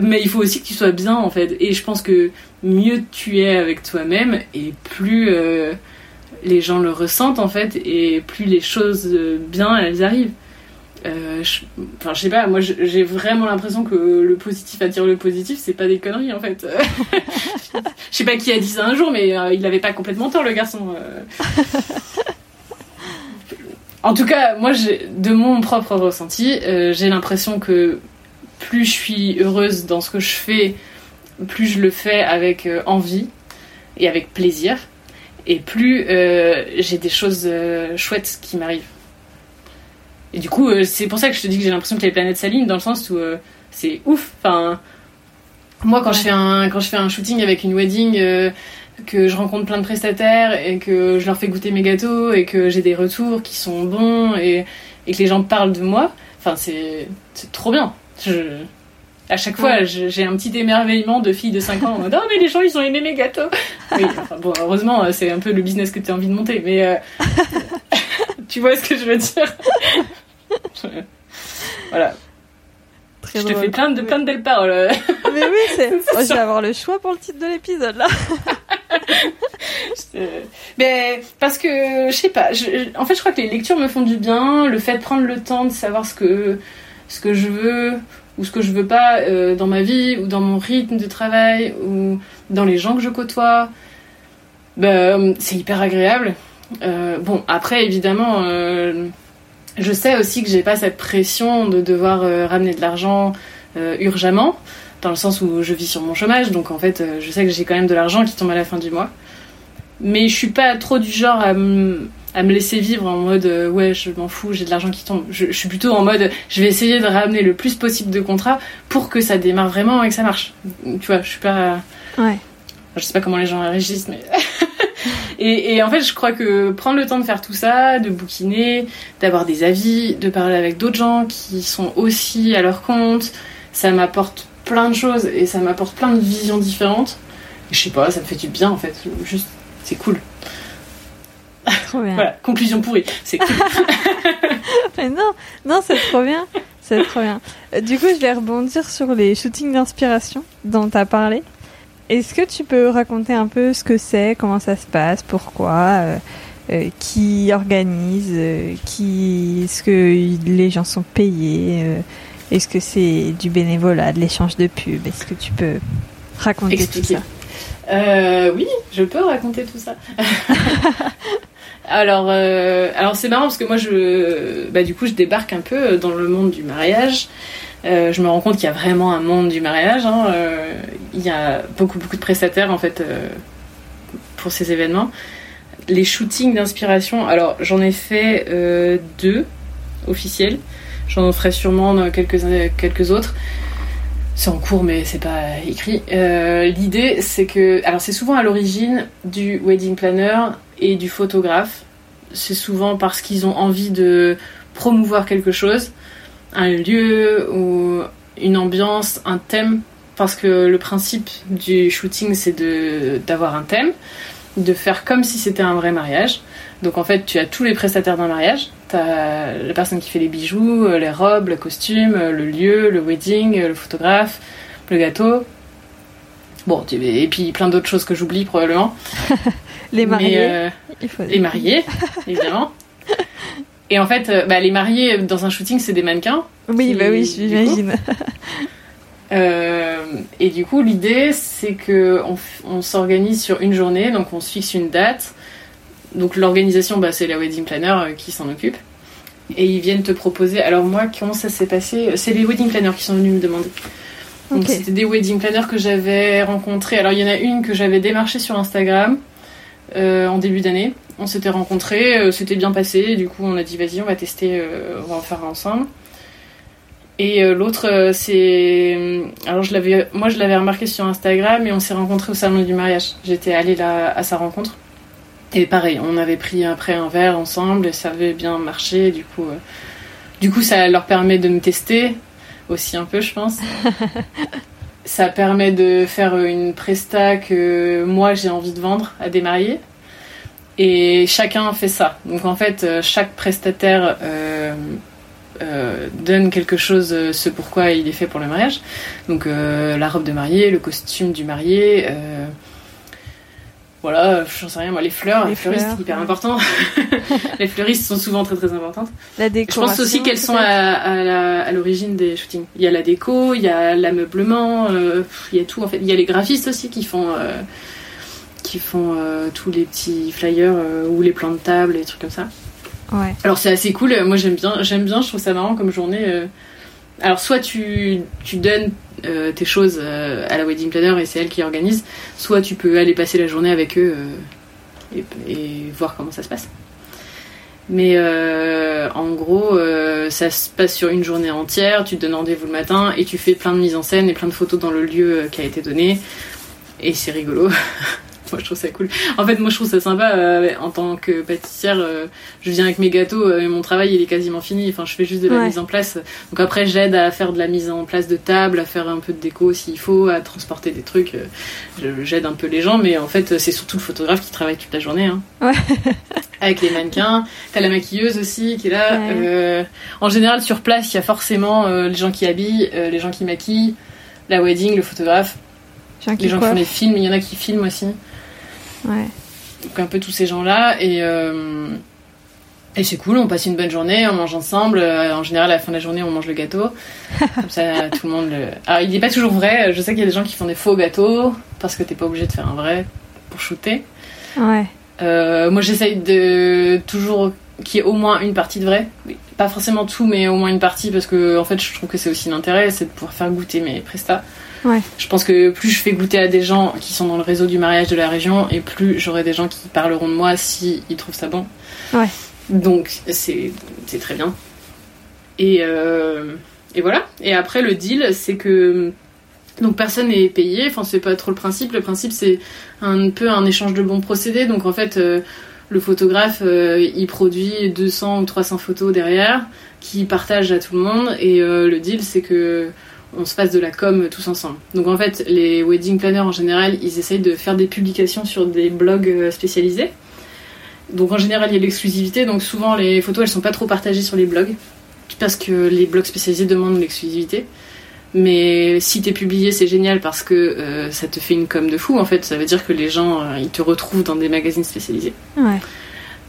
Mais il faut aussi que tu sois bien en fait. Et je pense que mieux tu es avec toi-même et plus euh, les gens le ressentent en fait et plus les choses euh, bien elles arrivent. Euh, enfin, je sais pas, moi j'ai vraiment l'impression que le positif attire le positif, c'est pas des conneries en fait. je sais pas qui a dit ça un jour, mais euh, il avait pas complètement tort le garçon. euh. En tout cas, moi de mon propre ressenti, j'ai l'impression que plus je suis heureuse dans ce que je fais, plus je le fais avec envie et avec plaisir, et plus j'ai des choses chouettes qui m'arrivent. Et du coup, euh, c'est pour ça que je te dis que j'ai l'impression que les planètes s'alignent, dans le sens où euh, c'est ouf. Enfin, Moi, quand je fais un quand je fais un shooting avec une wedding, euh, que je rencontre plein de prestataires et que je leur fais goûter mes gâteaux et que j'ai des retours qui sont bons et, et que les gens parlent de moi, enfin c'est trop bien. Je, à chaque fois, j'ai un petit émerveillement de fille de 5 ans en mode Oh, mais les gens ils ont aimé mes gâteaux. Oui, enfin, bon, heureusement, c'est un peu le business que tu as envie de monter, mais euh, tu vois ce que je veux dire. voilà. je te fais plein de, plein de belles paroles. Mais oui, c'est. Oh, je vais avoir le choix pour le titre de l'épisode là. mais parce que je sais pas. en fait, je crois que les lectures me font du bien. Le fait de prendre le temps de savoir ce que ce que je veux ou ce que je veux pas euh, dans ma vie ou dans mon rythme de travail ou dans les gens que je côtoie, ben, c'est hyper agréable. Euh, bon, après évidemment, euh, je sais aussi que j'ai pas cette pression de devoir ramener de l'argent urgemment, dans le sens où je vis sur mon chômage, donc en fait, je sais que j'ai quand même de l'argent qui tombe à la fin du mois. Mais je suis pas trop du genre à à me laisser vivre en mode euh, ouais je m'en fous j'ai de l'argent qui tombe. Je, suis plutôt en mode je vais essayer de ramener le plus possible de contrats pour que ça démarre vraiment et que ça marche. Tu vois je suis pas ouais. Je sais pas comment les gens réagissent mais et, et, en fait je crois que prendre le temps de faire tout ça de bouquiner d'avoir des avis de parler avec d'autres gens qui sont aussi à leur compte ça m'apporte plein de choses et ça m'apporte plein de visions différentes je sais pas ça me fait du bien en fait juste c'est cool Trop bien. voilà, conclusion pourrie. C'est cool. Mais non, non, c'est trop bien. C'est trop bien. Euh, du coup, je vais rebondir sur les shootings d'inspiration dont tu as parlé. Est-ce que tu peux raconter un peu ce que c'est, comment ça se passe, pourquoi, euh, euh, qui organise, qui, est-ce que les gens sont payés, est-ce que c'est du bénévolat, de l'échange de pubs, est-ce que tu peux raconter tout ça? Oui, je peux raconter tout ça. Alors, euh, alors c'est marrant parce que moi, je, bah, du coup, je débarque un peu dans le monde du mariage. Euh, je me rends compte qu'il y a vraiment un monde du mariage. Hein. Euh, il y a beaucoup, beaucoup de prestataires en fait pour ces événements. Les shootings d'inspiration, alors j'en ai fait deux officiels. J'en ferai sûrement quelques, quelques autres. C'est en cours, mais c'est pas écrit. L'idée, c'est que. Alors, c'est souvent à l'origine du wedding planner et du photographe. C'est souvent parce qu'ils ont envie de promouvoir quelque chose, un lieu ou une ambiance, un thème. Parce que le principe du shooting, c'est d'avoir un thème, de faire comme si c'était un vrai mariage. Donc en fait, tu as tous les prestataires d'un mariage. La personne qui fait les bijoux, les robes, le costume, le lieu, le wedding, le photographe, le gâteau. Bon, et puis plein d'autres choses que j'oublie probablement. les mariés. Euh, les mariés, évidemment. Et en fait, euh, bah, les mariés dans un shooting, c'est des mannequins. Oui, bah oui, j'imagine. Euh, et du coup, l'idée, c'est que on, s'organise sur une journée, donc on se fixe une date. Donc l'organisation, bah, c'est la wedding planner qui s'en occupe. Et ils viennent te proposer. Alors moi, comment ça s'est passé? C'est les wedding planners qui sont venus me demander. Donc c'était des wedding planners que j'avais rencontrés. Alors il y en a une que j'avais démarché sur Instagram euh, en début d'année. On s'était rencontrés, euh, c'était bien passé. Du coup, on a dit vas-y, on va tester, euh, on va en faire ensemble. Et l'autre, c'est alors je l'avais, moi je l'avais remarqué sur Instagram et on s'est rencontrés au salon du mariage. J'étais allée là à sa rencontre. Et pareil, on avait pris après un verre ensemble et ça avait bien marché. Du coup, du coup, ça leur permet de me tester aussi un peu, je pense. ça permet de faire une presta que moi j'ai envie de vendre à des mariés. Et chacun fait ça. Donc en fait, euh, chaque prestataire euh, euh, donne quelque chose, ce pourquoi il est fait pour le mariage. Donc la robe de mariée, le costume du marié, voilà, j'en sais rien, moi, les fleurs, les, fleuristes, c'est hyper important. les fleuristes sont souvent très très importantes. La Je pense aussi qu'elles sont à, l'origine des shootings. Il y a la déco, il y a l'ameublement, il y a tout en fait. Il y a les graphistes aussi qui font, qui font euh, tous les petits flyers ou les plans de table et des trucs comme ça. Ouais. Alors c'est assez cool. Moi j'aime bien, j'aime bien. Je trouve ça marrant comme journée. Alors soit tu, tu donnes euh, tes choses euh, à la wedding planner et c'est elle qui organise, soit tu peux aller passer la journée avec eux euh, et, voir comment ça se passe. Mais euh, en gros, euh, ça se passe sur une journée entière. Tu te donnes rendez-vous le matin et tu fais plein de mises en scène et plein de photos dans le lieu euh, qui a été donné. Et c'est rigolo. moi, je trouve ça cool. En fait, moi, je trouve ça sympa. euh, en tant que pâtissière, euh, je viens avec mes gâteaux euh, et mon travail, il est quasiment fini. Enfin, je fais juste de la Ouais. mise en place. Donc après, j'aide à faire de la mise en place de table, à faire un peu de déco s'il faut, à transporter des trucs. Je- J'aide un peu les gens, mais en fait, c'est surtout le photographe qui travaille toute la journée. Hein. Ouais. avec les mannequins. T'as la maquilleuse aussi qui est là. Ouais. En général, sur place, il y a forcément les gens qui habillent, les gens qui maquillent, la wedding, le photographe, les gens qui font les films. Il y en a qui filment aussi. Ouais. Donc un peu tous ces gens-là. Et, euh, et c'est cool, on passe une bonne journée, on mange ensemble. Euh, en général, à la fin de la journée, on mange le gâteau. Comme ça, tout le monde le... Alors, il n'est pas toujours vrai. Je sais qu'il y a des gens qui font des faux gâteaux parce que t'es pas obligé de faire un vrai pour shooter. Ouais. Euh, moi, j'essaye de toujours qu'il y ait au moins une partie de vrai. Pas forcément tout, mais au moins une partie parce que en fait, je trouve que c'est aussi l'intérêt, c'est de pouvoir faire goûter mes prestats. Ouais. Je pense que plus je fais goûter à des gens qui sont dans le réseau du mariage de la région, et plus j'aurai des gens qui parleront de moi si ils trouvent ça bon. Ouais. Donc c'est très bien. Et euh, et voilà. Et après le deal, c'est que donc personne n'est payé. Enfin c'est pas trop le principe. Le principe c'est un peu un échange de bons procédés. Donc en fait, euh, le photographe, euh, il produit 200 ou 300 photos derrière, qui partage à tout le monde. Et euh, le deal, c'est que on se fasse de la com tous ensemble. Donc en fait, les wedding planners en général, ils essayent de faire des publications sur des blogs euh, spécialisés. Donc en général, il y a l'exclusivité. Donc souvent, les photos, elles sont pas trop partagées sur les blogs parce que les blogs spécialisés demandent l'exclusivité. Mais si t'es publié, c'est génial parce que euh, ça te fait une com de fou. En fait, ça veut dire que les gens, euh, ils te retrouvent dans des magazines spécialisés. Ouais.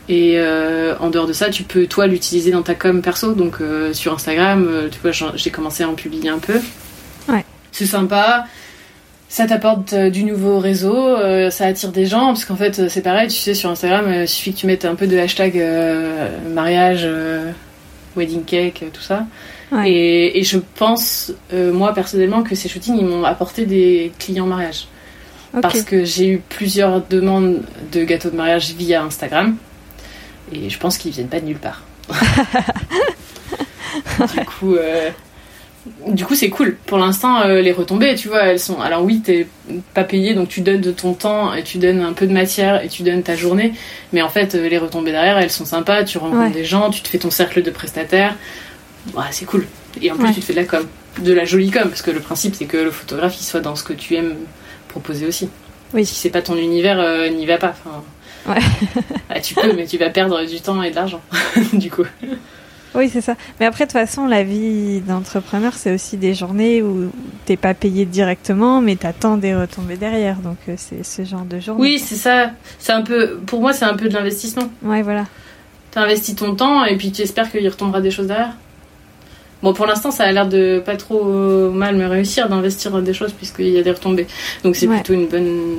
Et euh, en dehors de ça, tu peux toi l'utiliser dans ta com perso. Donc euh, sur Instagram, euh, tu vois, j'ai commencé à en publier un peu. Ouais. C'est sympa. Ça t'apporte du nouveau réseau, ça attire des gens, parce qu'en fait c'est pareil, tu sais, sur Instagram, il suffit que tu mettes un peu de hashtag mariage, wedding cake, tout ça. Ouais. Et, et je pense, moi personnellement, que ces shootings, ils m'ont apporté des clients mariage. Parce que j'ai eu plusieurs demandes de gâteaux de mariage via Instagram. Et je pense qu'ils viennent pas de nulle part. du coup, euh, du coup, c'est cool. Pour l'instant, euh, les retombées, tu vois, elles sont. Alors oui, t'es pas payé, donc tu donnes de ton temps et tu donnes un peu de matière et tu donnes ta journée. Mais en fait, euh, les retombées derrière, elles sont sympas. Tu rencontres Ouais. des gens, tu te fais ton cercle de prestataires. Ouais, c'est cool. Et en plus, Ouais. tu te fais de la com, de la jolie com, parce que le principe, c'est que le photographe, il soit dans ce que tu aimes proposer aussi. Oui. Si c'est pas ton univers, euh, n'y va pas. Enfin, Ouais. ah, tu peux, mais tu vas perdre du temps et de l'argent, du coup. Oui, c'est ça. Mais après, de toute façon, la vie d'entrepreneur, c'est aussi des journées où t'es pas payé directement, mais t'attends des retombées derrière. Donc, euh, c'est ce genre de journée. Oui, c'est ça. C'est un peu, pour moi, c'est un peu de l'investissement. Ouais, voilà. Tu investis ton temps et puis tu espères qu'il retombera des choses derrière. Bon, pour l'instant, ça a l'air de pas trop mal me réussir d'investir des choses puisqu'il y a des retombées. Donc c'est Ouais. plutôt une bonne,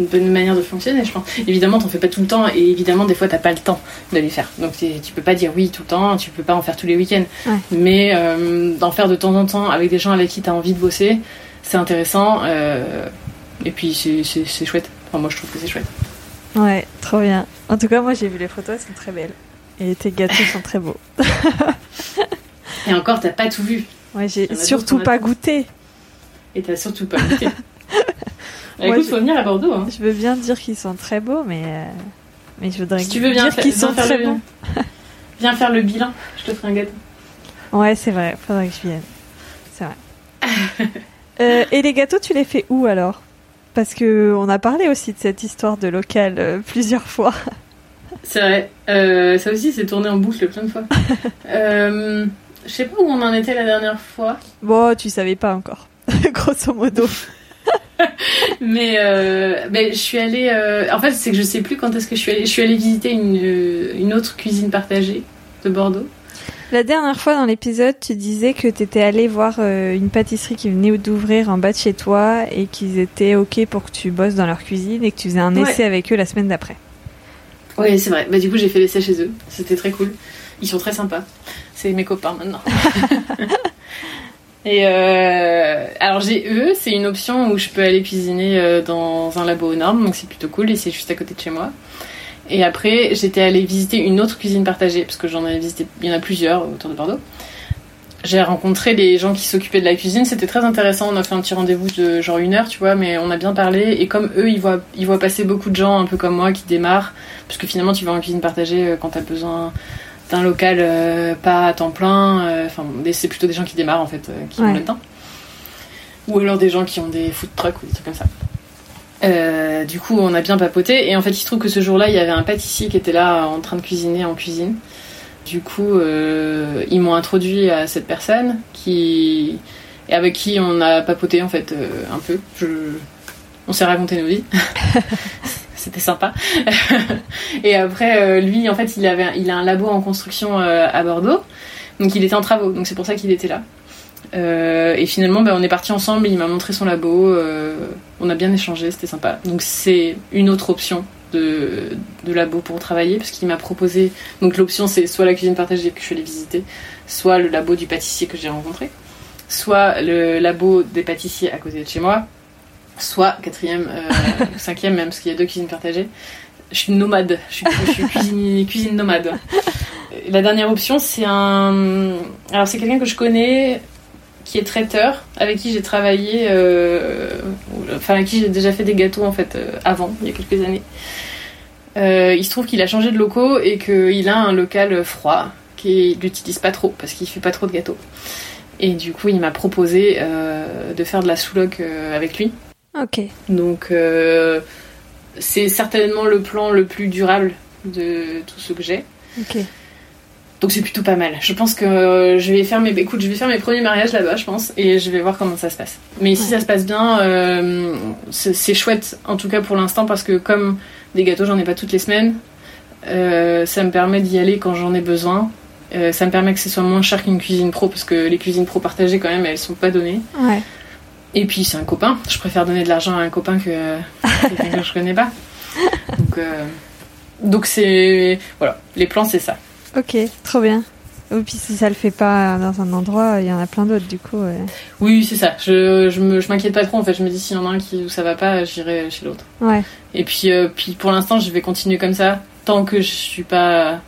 une bonne manière de fonctionner, je pense. Évidemment, t'en fais pas tout le temps et évidemment, des fois, t'as pas le temps de les faire. Donc tu peux pas dire oui tout le temps, tu peux pas en faire tous les week-ends. Ouais. Mais euh, d'en faire de temps en temps avec des gens avec qui t'as envie de bosser, c'est intéressant. euh, et puis c'est- chouette. Enfin, moi, je trouve que c'est chouette. Ouais, trop bien. En tout cas, moi, j'ai vu les photos, elles sont très belles. Et tes gâteaux sont très beaux. Et encore, t'as pas tout vu. Ouais, j'ai surtout pas goûté. Et t'as surtout pas goûté. Écoute, faut venir à Bordeaux. Hein. Je veux bien dire qu'ils sont très beaux, mais, euh, mais je voudrais Si tu veux bien dire qu'ils sont très bons. viens faire le bilan. Je te ferai un gâteau. Ouais, c'est vrai, faudrait que je vienne. C'est vrai. Euh, et les gâteaux, tu les fais où alors? Parce que on a parlé aussi de cette histoire de local euh, plusieurs fois. C'est vrai. Euh, ça aussi, c'est tourné en boucle plein de fois. je sais pas où on en était la dernière fois, Bon, tu savais pas encore, grosso modo. mais, euh, mais je suis allée. euh, en fait, c'est que je sais plus quand est-ce que je suis allée. Je suis allée visiter une, euh, une autre cuisine partagée de Bordeaux. La dernière fois dans l'épisode, tu disais que t'étais allé voir euh, une pâtisserie qui venait d'ouvrir en bas de chez toi et qu'ils étaient ok pour que tu bosses dans leur cuisine et que tu faisais un Ouais. essai avec eux la semaine d'après. Oui, c'est vrai. Bah, du coup, j'ai fait l'essai chez eux. C'était très cool. Ils sont très sympas. C'est mes copains maintenant. Et euh, alors j'ai eux, c'est une option où je peux aller cuisiner euh, dans un labo aux normes, donc c'est plutôt cool et c'est juste à côté de chez moi. Et après, j'étais allée visiter une autre cuisine partagée, parce que j'en ai visité, il y en a plusieurs autour de Bordeaux. J'ai rencontré les gens qui s'occupaient de la cuisine, c'était très intéressant. On a fait un petit rendez-vous de genre une heure, tu vois, mais on a bien parlé. Et comme eux, ils voient, ils voient passer beaucoup de gens, un peu comme moi, qui démarrent, parce que finalement, tu vas en cuisine partagée euh, quand t'as besoin d'un local euh, pas à temps plein. euh, Enfin, c'est plutôt des gens qui démarrent en fait, euh, qui Ouais. ont le temps. Ou alors des gens qui ont des food trucks ou des trucs comme ça. Du coup, on a bien papoté. Et en fait, il se trouve que ce jour-là, il y avait un pâtissier qui était là en train de cuisiner en cuisine. Du coup, ils m'ont introduit à cette personne qui et avec qui on a papoté en fait un peu. Je... On s'est raconté nos vies. C'était sympa. et après, euh, lui, en fait, il avait, il a un labo en construction euh, à Bordeaux, donc il était en travaux. Donc c'est pour ça qu'il était là. Euh, et finalement, bah, on est parti ensemble. Il m'a montré son labo. on a bien échangé, c'était sympa. Donc c'est une autre option de, de labo pour travailler, parce qu'il m'a proposé. Donc l'option, c'est soit la cuisine partagée que je suis allée visiter, soit le labo du pâtissier que j'ai rencontré, soit le labo des pâtissiers à côté de chez moi, soit quatrième, euh, ou cinquième même, parce qu'il y a deux cuisines partagées. Je suis nomade, je suis, je suis cuisine, cuisine nomade. La dernière option, c'est un. Alors, c'est quelqu'un que je connais qui est traiteur, avec qui j'ai travaillé, euh, enfin, avec qui j'ai déjà fait des gâteaux en fait euh, avant, il y a quelques années. Euh, il se trouve qu'il a changé de locaux et qu'il a un local froid qu'il n'utilise pas trop parce qu'il fait pas trop de gâteaux. Et du coup, il m'a proposé de faire de la sous-loc euh, avec lui. Ok. Donc, euh, c'est certainement le plan le plus durable de tout ce que j'ai. Ok. Donc c'est plutôt pas mal. Je pense que euh, je vais faire mes, écoute, je vais faire mes premiers mariages là-bas, je pense, et je vais voir comment ça se passe. Mais si ça se passe bien, euh, c'est c'est chouette, en tout cas pour l'instant, parce que comme des gâteaux, j'en ai pas toutes les semaines. euh, ça me permet d'y aller quand j'en ai besoin. Euh, ça me permet que ce soit moins cher qu'une cuisine pro, parce que les cuisines pro partagées quand même, elles sont pas données. Ouais. Et puis c'est un copain. Je préfère donner de l'argent à un copain que quelqu'un que je connais pas. Donc euh, donc c'est voilà, les plans c'est ça. Ok, trop bien. Et puis si ça le fait pas dans un endroit, il y en a plein d'autres du coup. ouais. Oui, c'est ça. Je, je me- je m'inquiète pas trop en fait. Je me dis s'il y en a un qui où ça va pas, j'irai chez l'autre. Ouais. Et puis, euh, puis pour l'instant, je vais continuer comme ça tant que je suis pas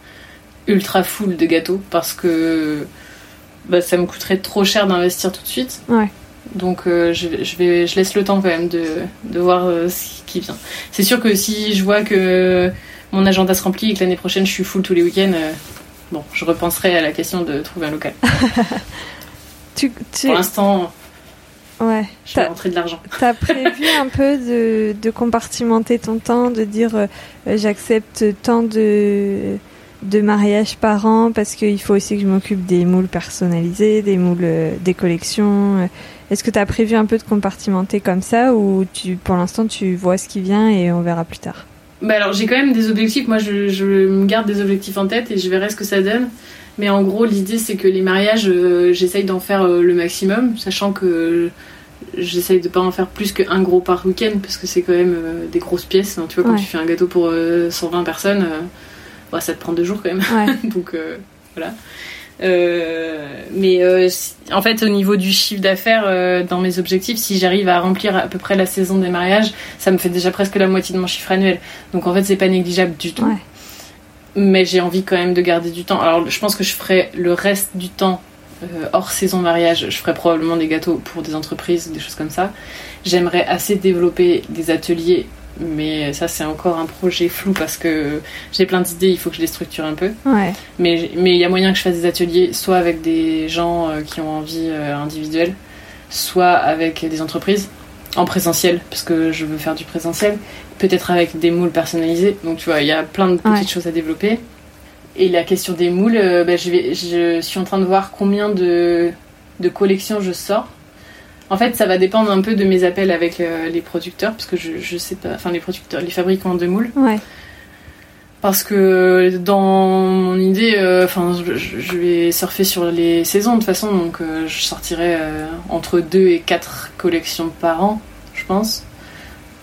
ultra full de gâteaux parce que bah, ça me coûterait trop cher d'investir tout de suite. Ouais. Donc euh, je, je vais, je laisse le temps quand même de, de voir euh, ce qui vient. C'est sûr que si je vois que mon agenda se remplit et que l'année prochaine je suis full tous les week-ends, euh, bon, je repenserai à la question de trouver un local. Tu, tu... Pour l'instant, Ouais. je vais rentrer de l'argent. T'as prévu un peu de, de compartimenter ton temps, de dire j'accepte tant de, de mariages par an parce qu'il faut aussi que je m'occupe des moules personnalisés, des moules, des collections. Est-ce que t'as prévu un peu de compartimenter comme ça ou tu, pour l'instant tu vois ce qui vient et on verra plus tard? Bah alors j'ai quand même des objectifs, moi je, je me garde des objectifs en tête et je verrai ce que ça donne. Mais en gros l'idée c'est que les mariages, euh, j'essaye d'en faire euh, le maximum, sachant que j'essaye de pas en faire plus qu'un gros par week-end parce que c'est quand même euh, des grosses pièces. hein. Tu vois quand Ouais. tu fais un gâteau pour euh, 120 personnes, bah, ça te prend deux jours quand même. Ouais. Donc voilà. Euh, mais euh, en fait, au niveau du chiffre d'affaires, euh, dans mes objectifs, si j'arrive à remplir à peu près la saison des mariages, ça me fait déjà presque la moitié de mon chiffre annuel. Donc en fait, c'est pas négligeable du tout. Ouais. Mais j'ai envie quand même de garder du temps. Alors je pense que je ferai le reste du temps hors saison mariage. Je ferai probablement des gâteaux pour des entreprises, des choses comme ça. J'aimerais assez développer des ateliers. Mais ça, c'est encore un projet flou parce que j'ai plein d'idées, il faut que je les structure un peu. Ouais. Mais mais il y a moyen que je fasse des ateliers, soit avec des gens euh, qui ont envie euh, individuelle, soit avec des entreprises en présentiel, parce que je veux faire du présentiel, peut-être avec des moules personnalisés. Donc tu vois, il y a plein de petites Ouais. choses à développer. Et la question des moules, euh, bah, je, vais, je suis en train de voir combien de, de collections je sors. En fait, ça va dépendre un peu de mes appels avec euh, les producteurs, parce que je, je sais pas, enfin les producteurs, les fabricants de moules. Ouais. Parce que dans mon idée, euh, enfin, je, je vais surfer sur les saisons de toute façon, donc euh, je sortirai entre 2 et 4 collections par an, je pense.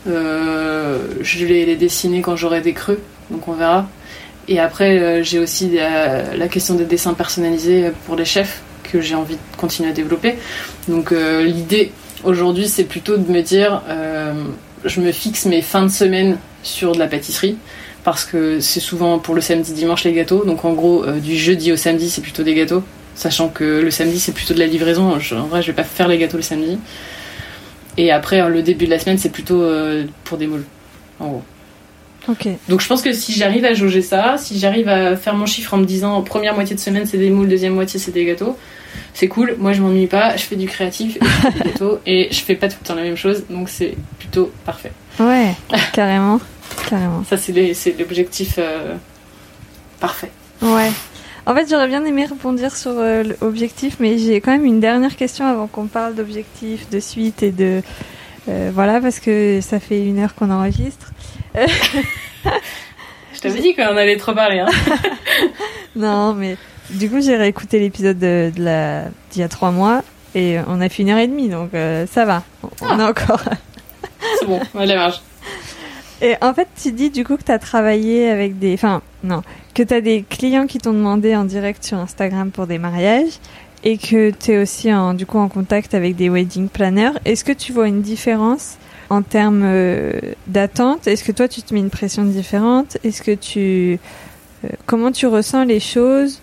Je vais les dessiner quand j'aurai des creux, donc on verra. Et après, j'ai aussi la, la question des dessins personnalisés pour les chefs que j'ai envie de continuer à développer. Donc euh, l'idée aujourd'hui, c'est plutôt de me dire, euh, je me fixe mes fins de semaine sur de la pâtisserie parce que c'est souvent pour le samedi dimanche les gâteaux. Donc en gros, euh, du jeudi au samedi, c'est plutôt des gâteaux. Sachant que le samedi, c'est plutôt de la livraison. en vrai, je vais pas faire les gâteaux le samedi. Et après, le début de la semaine, c'est plutôt pour des moules. En gros. Ok. Donc je pense que si j'arrive à jauger ça, si j'arrive à faire mon chiffre en me disant première moitié de semaine c'est des moules, deuxième moitié c'est des gâteaux, c'est cool. Moi je m'ennuie pas, je fais du créatif, et je fais des gâteaux et je fais pas tout le temps la même chose, donc c'est plutôt parfait. Ouais, carrément. carrément. Ça c'est l'objectif euh, parfait. Ouais. En fait, j'aurais bien aimé répondre sur euh, l'objectif, mais j'ai quand même une dernière question avant qu'on parle d'objectif, de suite et de. euh, voilà, parce que ça fait une heure qu'on enregistre. Je t'avais dit qu'on allait trop parler. Hein. Non, mais du coup, j'ai réécouté l'épisode de, de la d'il y a trois mois et on a fait une heure et demie, donc euh, ça va. On- On a encore. c'est bon, on marge. Et en fait, tu dis du coup que tu as travaillé avec des. Enfin, non. Que tu as des clients qui t'ont demandé en direct sur Instagram pour des mariages et que tu es aussi en, du coup en contact avec des wedding planners. Est-ce que tu vois une différence en termes euh, d'attente? Est-ce que toi, tu te mets une pression différente? Est-ce que tu. euh, comment tu ressens les choses?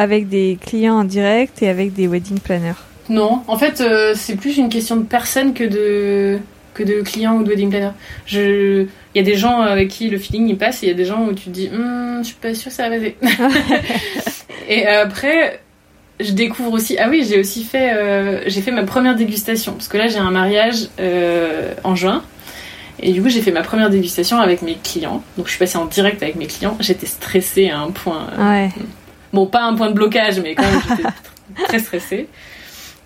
Avec des clients en direct et avec des wedding planners Non, en fait, euh, c'est plus une question de personne que de que de clients ou de wedding planner. Je, il y a des gens avec qui le feeling il passe, et il y a des gens où tu te dis, Hum, je suis pas sûre que ça va passer. et après, je découvre aussi. Ah oui, j'ai aussi fait, euh, j'ai fait ma première dégustation parce que là j'ai un mariage euh, en juin. Et du coup, j'ai fait ma première dégustation avec mes clients. Donc, je suis passée en direct avec mes clients. J'étais stressée à un point. euh, Ouais. Bon, pas un point de blocage, mais quand même, j'étais très stressée.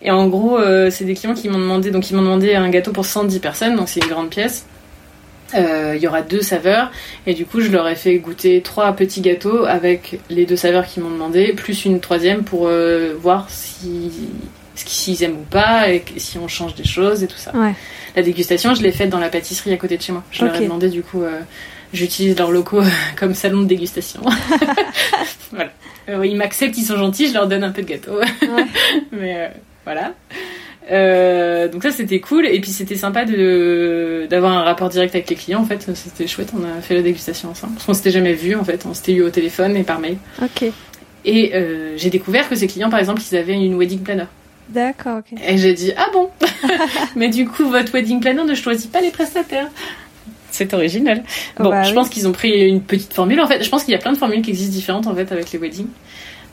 Et en gros, euh, c'est des clients qui m'ont demandé, donc ils m'ont demandé un gâteau pour 110 personnes, donc c'est une grande pièce. Euh, Il y aura deux saveurs, et du coup, je leur ai fait goûter trois petits gâteaux avec les deux saveurs qu'ils m'ont demandé, plus une troisième pour euh, voir si s'ils aiment ou pas, et si on change des choses et tout ça. Ouais. La dégustation, je l'ai faite dans la pâtisserie à côté de chez moi. Je leur Ok. ai demandé, du coup, j'utilise leurs locaux comme salon de dégustation. voilà. Euh, ils m'acceptent, ils sont gentils, je leur donne un peu de gâteau. Mais euh, voilà. Euh, donc ça c'était cool et puis c'était sympa de d'avoir un rapport direct avec les clients en fait c'était chouette on a fait la dégustation ensemble parce qu'on s'était jamais vu en fait on s'était eu au téléphone et par mail Ok. et euh, j'ai découvert que ces clients par exemple ils avaient une wedding planner D'accord, ok. et j'ai dit ah bon? Mais du coup votre wedding planner ne choisit pas les prestataires c'est original Bon, Bah je oui. pense qu'ils ont pris une petite formule. En fait, je pense qu'il y a plein de formules qui existent différentes en fait avec les weddings.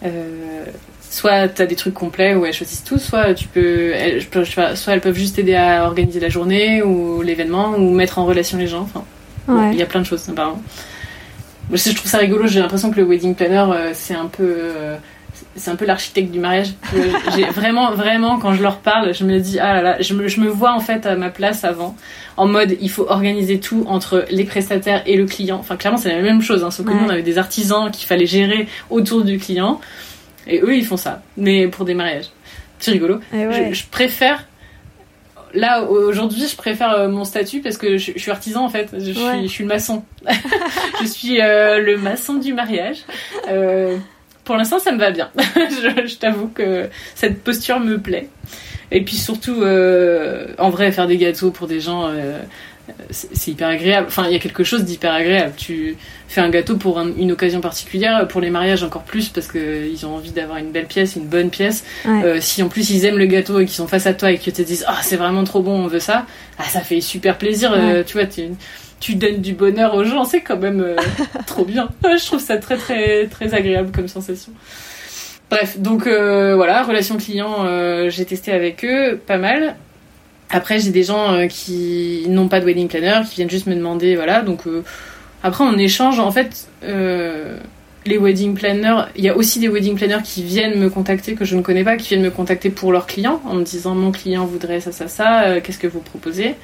Euh, soit t'as des trucs complets où elles choisissent tout, soit tu peux, elles, soit elles peuvent juste aider à organiser la journée ou l'événement ou mettre en relation les gens. Enfin, Ouais. il y a plein de choses apparemment. Je trouve ça rigolo. J'ai l'impression que le wedding planner euh, c'est un peu euh, c'est un peu l'architecte du mariage. Euh, J'ai vraiment, vraiment, quand je leur parle, je me dis, ah là là, je me, je me vois en fait à ma place avant, en mode, il faut organiser tout entre les prestataires et le client. Enfin, clairement, c'est la même chose, hein, sauf que Ouais. nous, on avait des artisans qu'il fallait gérer autour du client, et eux, ils font ça, mais pour des mariages. C'est rigolo. Ouais. Je, je préfère. Là, aujourd'hui, je préfère euh, mon statut parce que je, je suis artisan en fait. Je, suis, Ouais. je suis le maçon. je suis euh, le maçon du mariage. Euh, pour l'instant, ça me va bien. je je t'avoue que cette posture me plaît. Et puis surtout, euh, en vrai, faire des gâteaux pour des gens, euh, c'est hyper agréable. Enfin, il y a quelque chose d'hyper agréable. Tu fais un gâteau pour un- une occasion particulière, pour les mariages encore plus, parce qu'ils ont envie d'avoir une belle pièce, une bonne pièce. Ouais. Euh, si en plus ils aiment le gâteau et qu'ils sont face à toi et qu'ils te disent ah c'est vraiment trop bon on veut ça ah ça fait super plaisir tu vois tu, tu donnes du bonheur aux gens c'est quand même euh, trop bien. Je trouve ça très très très agréable comme sensation. Bref donc euh, voilà relation client euh, j'ai testé avec eux pas mal. Après j'ai des gens qui n'ont pas de wedding planner qui viennent juste me demander voilà donc après on échange. En fait les wedding planners, il y a aussi des wedding planners qui viennent me contacter que je ne connais pas, qui viennent me contacter pour leurs clients en me disant mon client voudrait ça, ça, ça, qu'est-ce que vous proposez?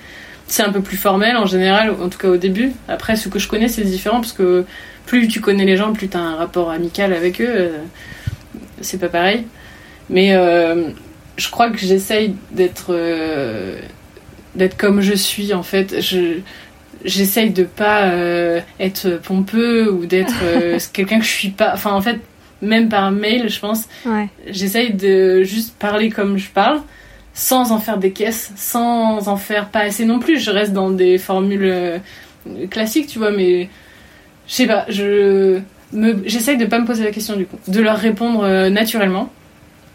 C'est un peu plus formel en général, en tout cas au début. Après, ce que je connais, c'est différent parce que plus tu connais les gens, plus tu as un rapport amical avec eux. euh, c'est pas pareil. Mais euh, je crois que j'essaye d'être euh, d'être comme je suis en fait. Je j'essaye de pas euh, être pompeux ou d'être quelqu'un que je suis pas. Enfin, en fait, même par mail, je pense, Ouais. j'essaye de juste parler comme je parle, sans en faire des caisses, sans en faire pas assez non plus. Je reste dans des formules euh, classiques, tu vois, mais Je sais pas, je me... j'essaye de pas me poser la question du coup, de leur répondre euh, naturellement.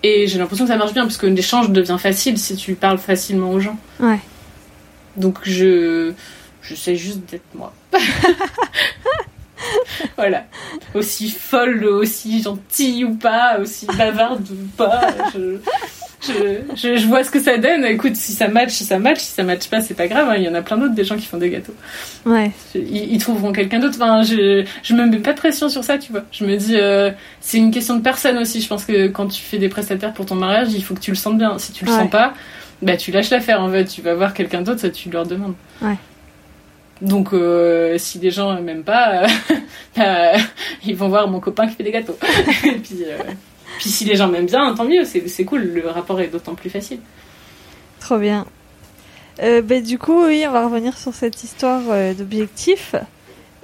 Et j'ai l'impression que ça marche bien parce que l'échange devient facile si tu parles facilement aux gens. Ouais. Donc je j'essaie juste d'être moi. voilà. Aussi folle, aussi gentille ou pas, aussi bavarde ou pas. Je, je, je, je vois ce que ça donne. Écoute, si ça match, si ça match, si ça match pas, c'est pas grave. hein. Il y en a plein d'autres des gens qui font des gâteaux. Ouais. Ils, ils trouveront quelqu'un d'autre. Enfin, je, je me mets pas de pression sur ça, tu vois. Je me dis, euh, c'est une question de personne aussi. Je pense que quand tu fais des prestataires pour ton mariage, il faut que tu le sentes bien. Si tu le Ouais. sens pas, bah tu lâches l'affaire en fait. Tu vas voir quelqu'un d'autre, ça tu leur demandes. Ouais. Donc, euh, si les gens m'aiment pas, euh, bah, ils vont voir mon copain qui fait des gâteaux. Et puis, euh, puis si les gens m'aiment bien, tant mieux. C'est cool. Le rapport est d'autant plus facile. Trop bien. Euh, bah, du coup, oui, on va revenir sur cette histoire euh, d'objectifs.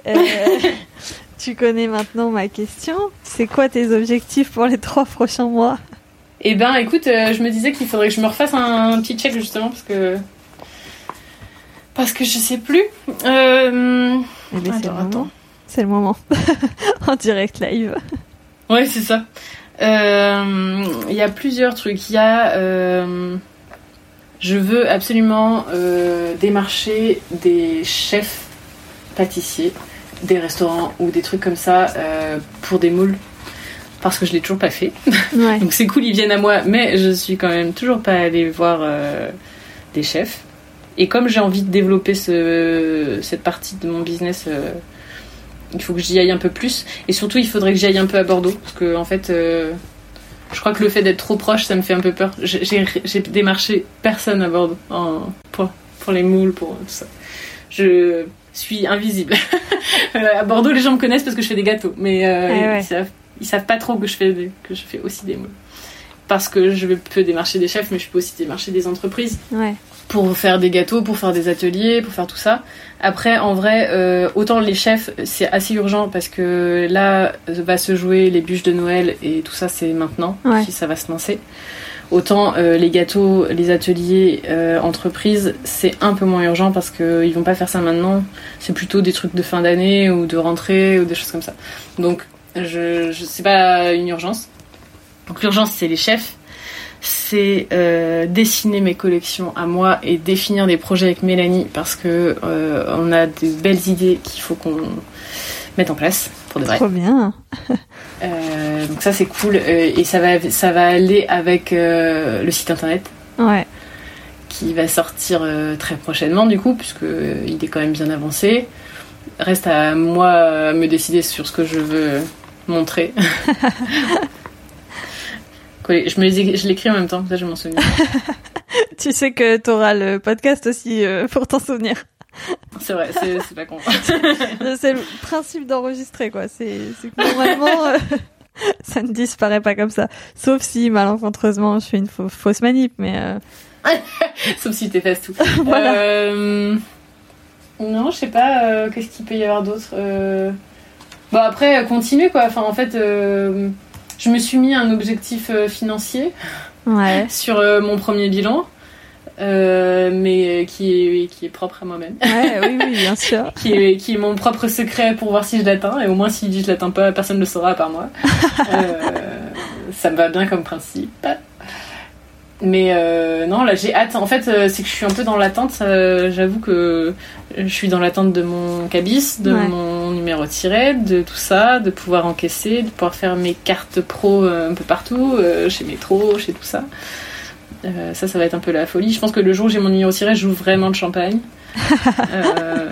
Euh, tu connais maintenant ma question. C'est quoi tes objectifs pour les trois prochains mois? Eh ben, écoute, euh, je me disais qu'il faudrait que je me refasse un, un petit check justement parce que parce que je sais plus. Eh ben, c'est le Attends, moment. attends. C'est le moment. en direct live. Ouais, c'est ça. Euh, Il y a plusieurs trucs. Il y a, euh, je veux absolument euh, démarcher des chefs pâtissiers, des restaurants ou des trucs comme ça euh, pour des moules. Parce que je l'ai toujours pas fait. Ouais. Donc c'est cool, ils viennent à moi, mais je suis quand même toujours pas allée voir euh, des chefs. Et comme j'ai envie de développer ce, cette partie de mon business, euh, il faut que j'y aille un peu plus. Et surtout, il faudrait que j'y aille un peu à Bordeaux, parce que en fait, euh, je crois que le fait d'être trop proche, ça me fait un peu peur. J'ai- démarché personne à Bordeaux en- pour, pour les moules, pour tout ça. Je suis invisible. à Bordeaux, les gens me connaissent parce que je fais des gâteaux, mais euh, ouais. ils, savent, ils savent pas trop que je fais, des- que je fais aussi des moules. Parce que je peux démarcher des chefs, mais je peux aussi démarcher des entreprises Ouais. Pour faire des gâteaux, pour faire des ateliers, pour faire tout ça. Après, en vrai, euh, autant les chefs, c'est assez urgent parce que là va se jouer les bûches de Noël et tout ça, c'est maintenant Ouais. si ça va se lancer. Autant euh, les gâteaux, les ateliers, euh, entreprises, c'est un peu moins urgent parce que ils vont pas faire ça maintenant. C'est plutôt des trucs de fin d'année ou de rentrée ou des choses comme ça. Donc, je, je c'est pas une urgence. Donc l'urgence, c'est les chefs c'est euh, dessiner mes collections à moi et définir des projets avec Mélanie parce que euh, on a de belles idées qu'il faut qu'on mette en place pour de vrai. Trop bien. Euh, donc ça c'est cool et ça va ça va aller avec le site internet Ouais. qui va sortir très prochainement du coup puisque il est quand même bien avancé. Reste à moi me décider sur ce que je veux montrer. Je me les ai- je l'écris en même temps, ça je m'en souviens. Tu sais que t'auras le podcast aussi euh, pour t'en souvenir. C'est vrai, c'est pas con. C'est le principe d'enregistrer, quoi. C'est que normalement, euh, ça ne disparaît pas comme ça. Sauf si, malencontreusement, je fais une fau- fausse manip, mais... euh, Sauf si t'effaces tout. Voilà. Euh, Non, je sais pas, qu'est-ce qu'il peut y avoir d'autre. Bon, après, continue quoi. Enfin, en fait, je me suis mis un objectif euh, financier Ouais. sur euh, mon premier bilan, euh, mais qui est, qui est propre à moi-même. Ouais, oui, oui, bien sûr. qui est, qui est mon propre secret pour voir si je l'atteins. Et au moins, si je l'atteins pas, personne ne le saura à part moi. Euh, ça me va bien comme principe. Mais euh, non, là j'ai hâte. En fait, euh, c'est que je suis un peu dans l'attente. euh, J'avoue que je suis dans l'attente de mon cabis, de Ouais. mon numéro tiré, de tout ça, de pouvoir encaisser, de pouvoir faire mes cartes pro un peu partout, chez Métro, chez tout ça. Euh, ça, ça va être un peu la folie. Je pense que le jour où j'ai mon numéro tiré, je joue vraiment le champagne. Euh,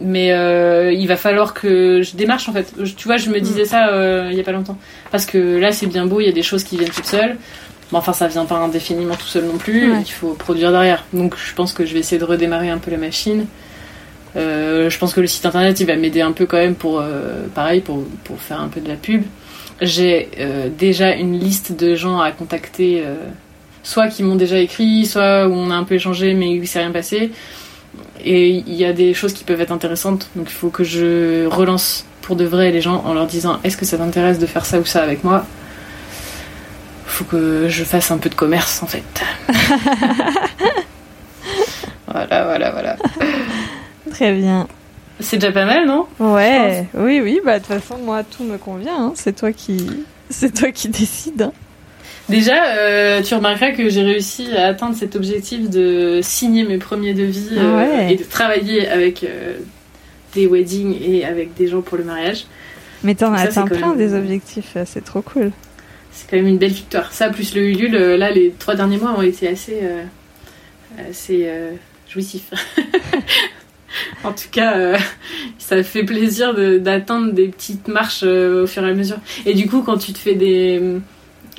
mais euh, il va falloir que je démarche en fait. Je- Tu vois, je me disais ça euh, il y a pas longtemps. Parce que là, c'est bien beau, il y a des choses qui viennent toutes seules. Mais enfin, ça vient pas indéfiniment tout seul non plus. Ouais. Il faut produire derrière. Donc, je pense que je vais essayer de redémarrer un peu la machine. Euh, je pense que le site internet, il va m'aider un peu quand même pour, pareil, pour, pour faire un peu de la pub. J'ai déjà une liste de gens à contacter, soit qui m'ont déjà écrit, soit où on a un peu échangé mais où il s'est rien passé. Et il y a des choses qui peuvent être intéressantes, donc il faut que je relance pour de vrai les gens en leur disant est-ce que ça t'intéresse de faire ça ou ça avec moi? Faut que je fasse un peu de commerce en fait. voilà, voilà, voilà. Très bien. C'est déjà pas mal, non? Ouais, oui, oui, bah de toute façon, moi, tout me convient. hein. C'est toi qui, c'est toi qui décides. hein. Déjà, euh, tu remarqueras que j'ai réussi à atteindre cet objectif de signer mes premiers devis euh, Ah ouais. et de travailler avec euh, des weddings et avec des gens pour le mariage. Mais t'en as atteint plein même- des objectifs, euh, c'est trop cool. C'est quand même une belle victoire. Ça, plus le Ulule, euh, là, les trois derniers mois ont été assez, euh, assez euh, jouissifs. en tout cas, euh, ça fait plaisir de- d'atteindre des petites marches euh, au fur et à mesure. Et du coup, quand tu te fais des...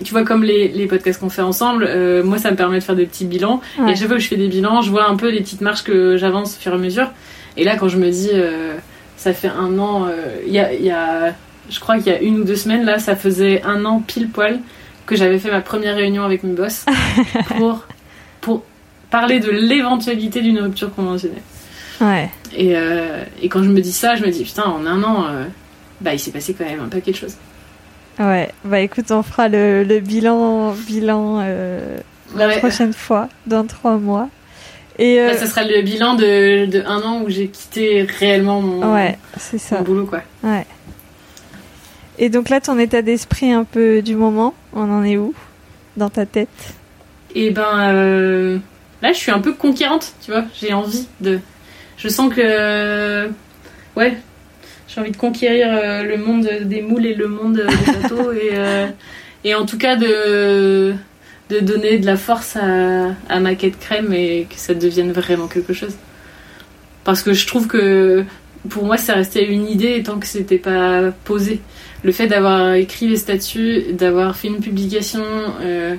Tu vois, comme les, les podcasts qu'on fait ensemble, euh, moi, ça me permet de faire des petits bilans. Et à chaque fois que je fais des bilans, je vois un peu les petites marches que j'avance au fur et à mesure. Et là, quand je me dis, euh, ça fait un an, euh, il y, a, y a- je crois qu'il y a une ou deux semaines, là, ça faisait un an pile poil que j'avais fait ma première réunion avec mes boss pour, pour parler de l'éventualité d'une rupture conventionnelle. Ouais. Et, euh, et quand je me dis ça, je me dis, putain, en un an, euh, bah, il s'est passé quand même un paquet de choses. Ouais. Bah écoute, on fera le, le bilan, bilan euh, la Ouais. prochaine fois, dans trois mois. Et euh, Là, ça sera le bilan de, de un an où j'ai quitté réellement mon, ouais, c'est ça. mon boulot, quoi. Ouais. Et donc là, ton état d'esprit un peu du moment, on en est où dans ta tête? Et ben euh, là, je suis un peu conquérante, tu vois. J'ai envie de. Je sens que. Ouais. J'ai envie de conquérir euh, le monde des moules et le monde des bateaux. et, euh, et en tout cas, de, de donner de la force à, à ma quête crème et que ça devienne vraiment quelque chose. Parce que je trouve que pour moi, ça restait une idée tant que c'était pas posé. Le fait d'avoir écrit les statuts, d'avoir fait une publication. euh,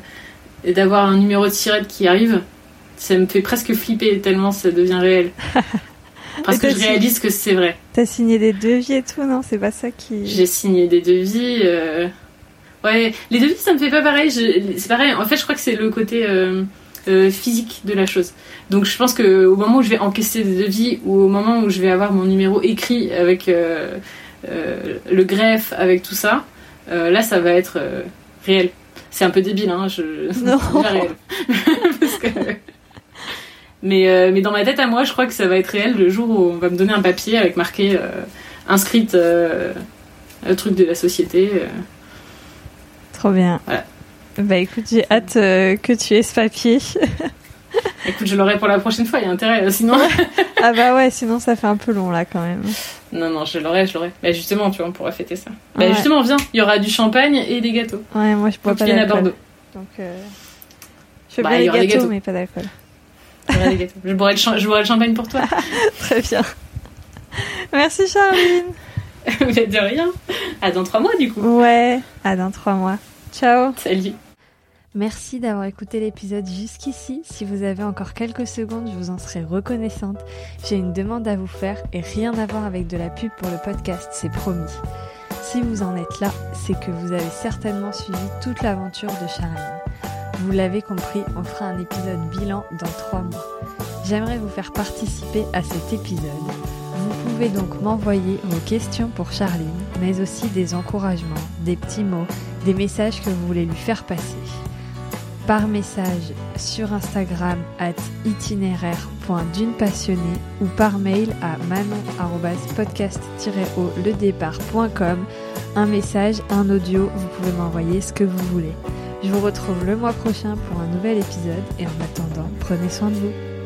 et d'avoir un numéro de sirette qui arrive, ça me fait presque flipper tellement ça devient réel. Parce que je signé- réalise que c'est vrai. T'as signé des devis et tout, non? C'est pas ça qui. J'ai signé des devis. euh, Ouais, les devis ça me fait pas pareil. Je- C'est pareil. En fait, je crois que c'est le côté euh, euh, physique de la chose. Donc, je pense que au moment où je vais encaisser des devis ou au moment où je vais avoir mon numéro écrit avec le greffe, avec tout ça, là, ça va être réel. C'est un peu débile, hein. Je... Non. réel. Parce que- mais, euh, mais dans ma tête à moi, je crois que ça va être réel le jour où on va me donner un papier avec marqué euh, inscrite euh, le truc de la société. euh. Trop bien. Voilà. Bah écoute, j'ai hâte que tu aies ce papier. Écoute, je l'aurai pour la prochaine fois, il y a intérêt. Sinon, ah bah ouais, sinon ça fait un peu long là quand même. non, non, je l'aurai, je l'aurai. Bah justement, tu vois, on pourra fêter ça. Bah Ouais. justement, viens, il y aura du champagne et des gâteaux. Ouais, moi je bois que pas viennes à d'alcool. Bordeaux. Donc je fais Bah, bien les gâteaux. mais pas d'alcool. Je boirai le, cha- je boirai le champagne pour toi. Très bien. Merci Charline. Mais de rien. À dans trois mois, du coup. Ouais, à dans trois mois. Ciao. Salut. Merci d'avoir écouté l'épisode jusqu'ici. Si vous avez encore quelques secondes, je vous en serai reconnaissante. J'ai une demande à vous faire et rien à voir avec de la pub pour le podcast, c'est promis. Si vous en êtes là, c'est que vous avez certainement suivi toute l'aventure de Charline. Vous l'avez compris, on fera un épisode bilan dans trois mois. J'aimerais vous faire participer à cet épisode. Vous pouvez donc m'envoyer vos questions pour Charline, mais aussi des encouragements, des petits mots, des messages que vous voulez lui faire passer. Par message sur Instagram at itinéraire.dunepassionnée ou par mail à manon-podcast-ledépart.com. Un message, un audio, vous pouvez m'envoyer ce que vous voulez. Je vous retrouve le mois prochain pour un nouvel épisode et en attendant, prenez soin de vous.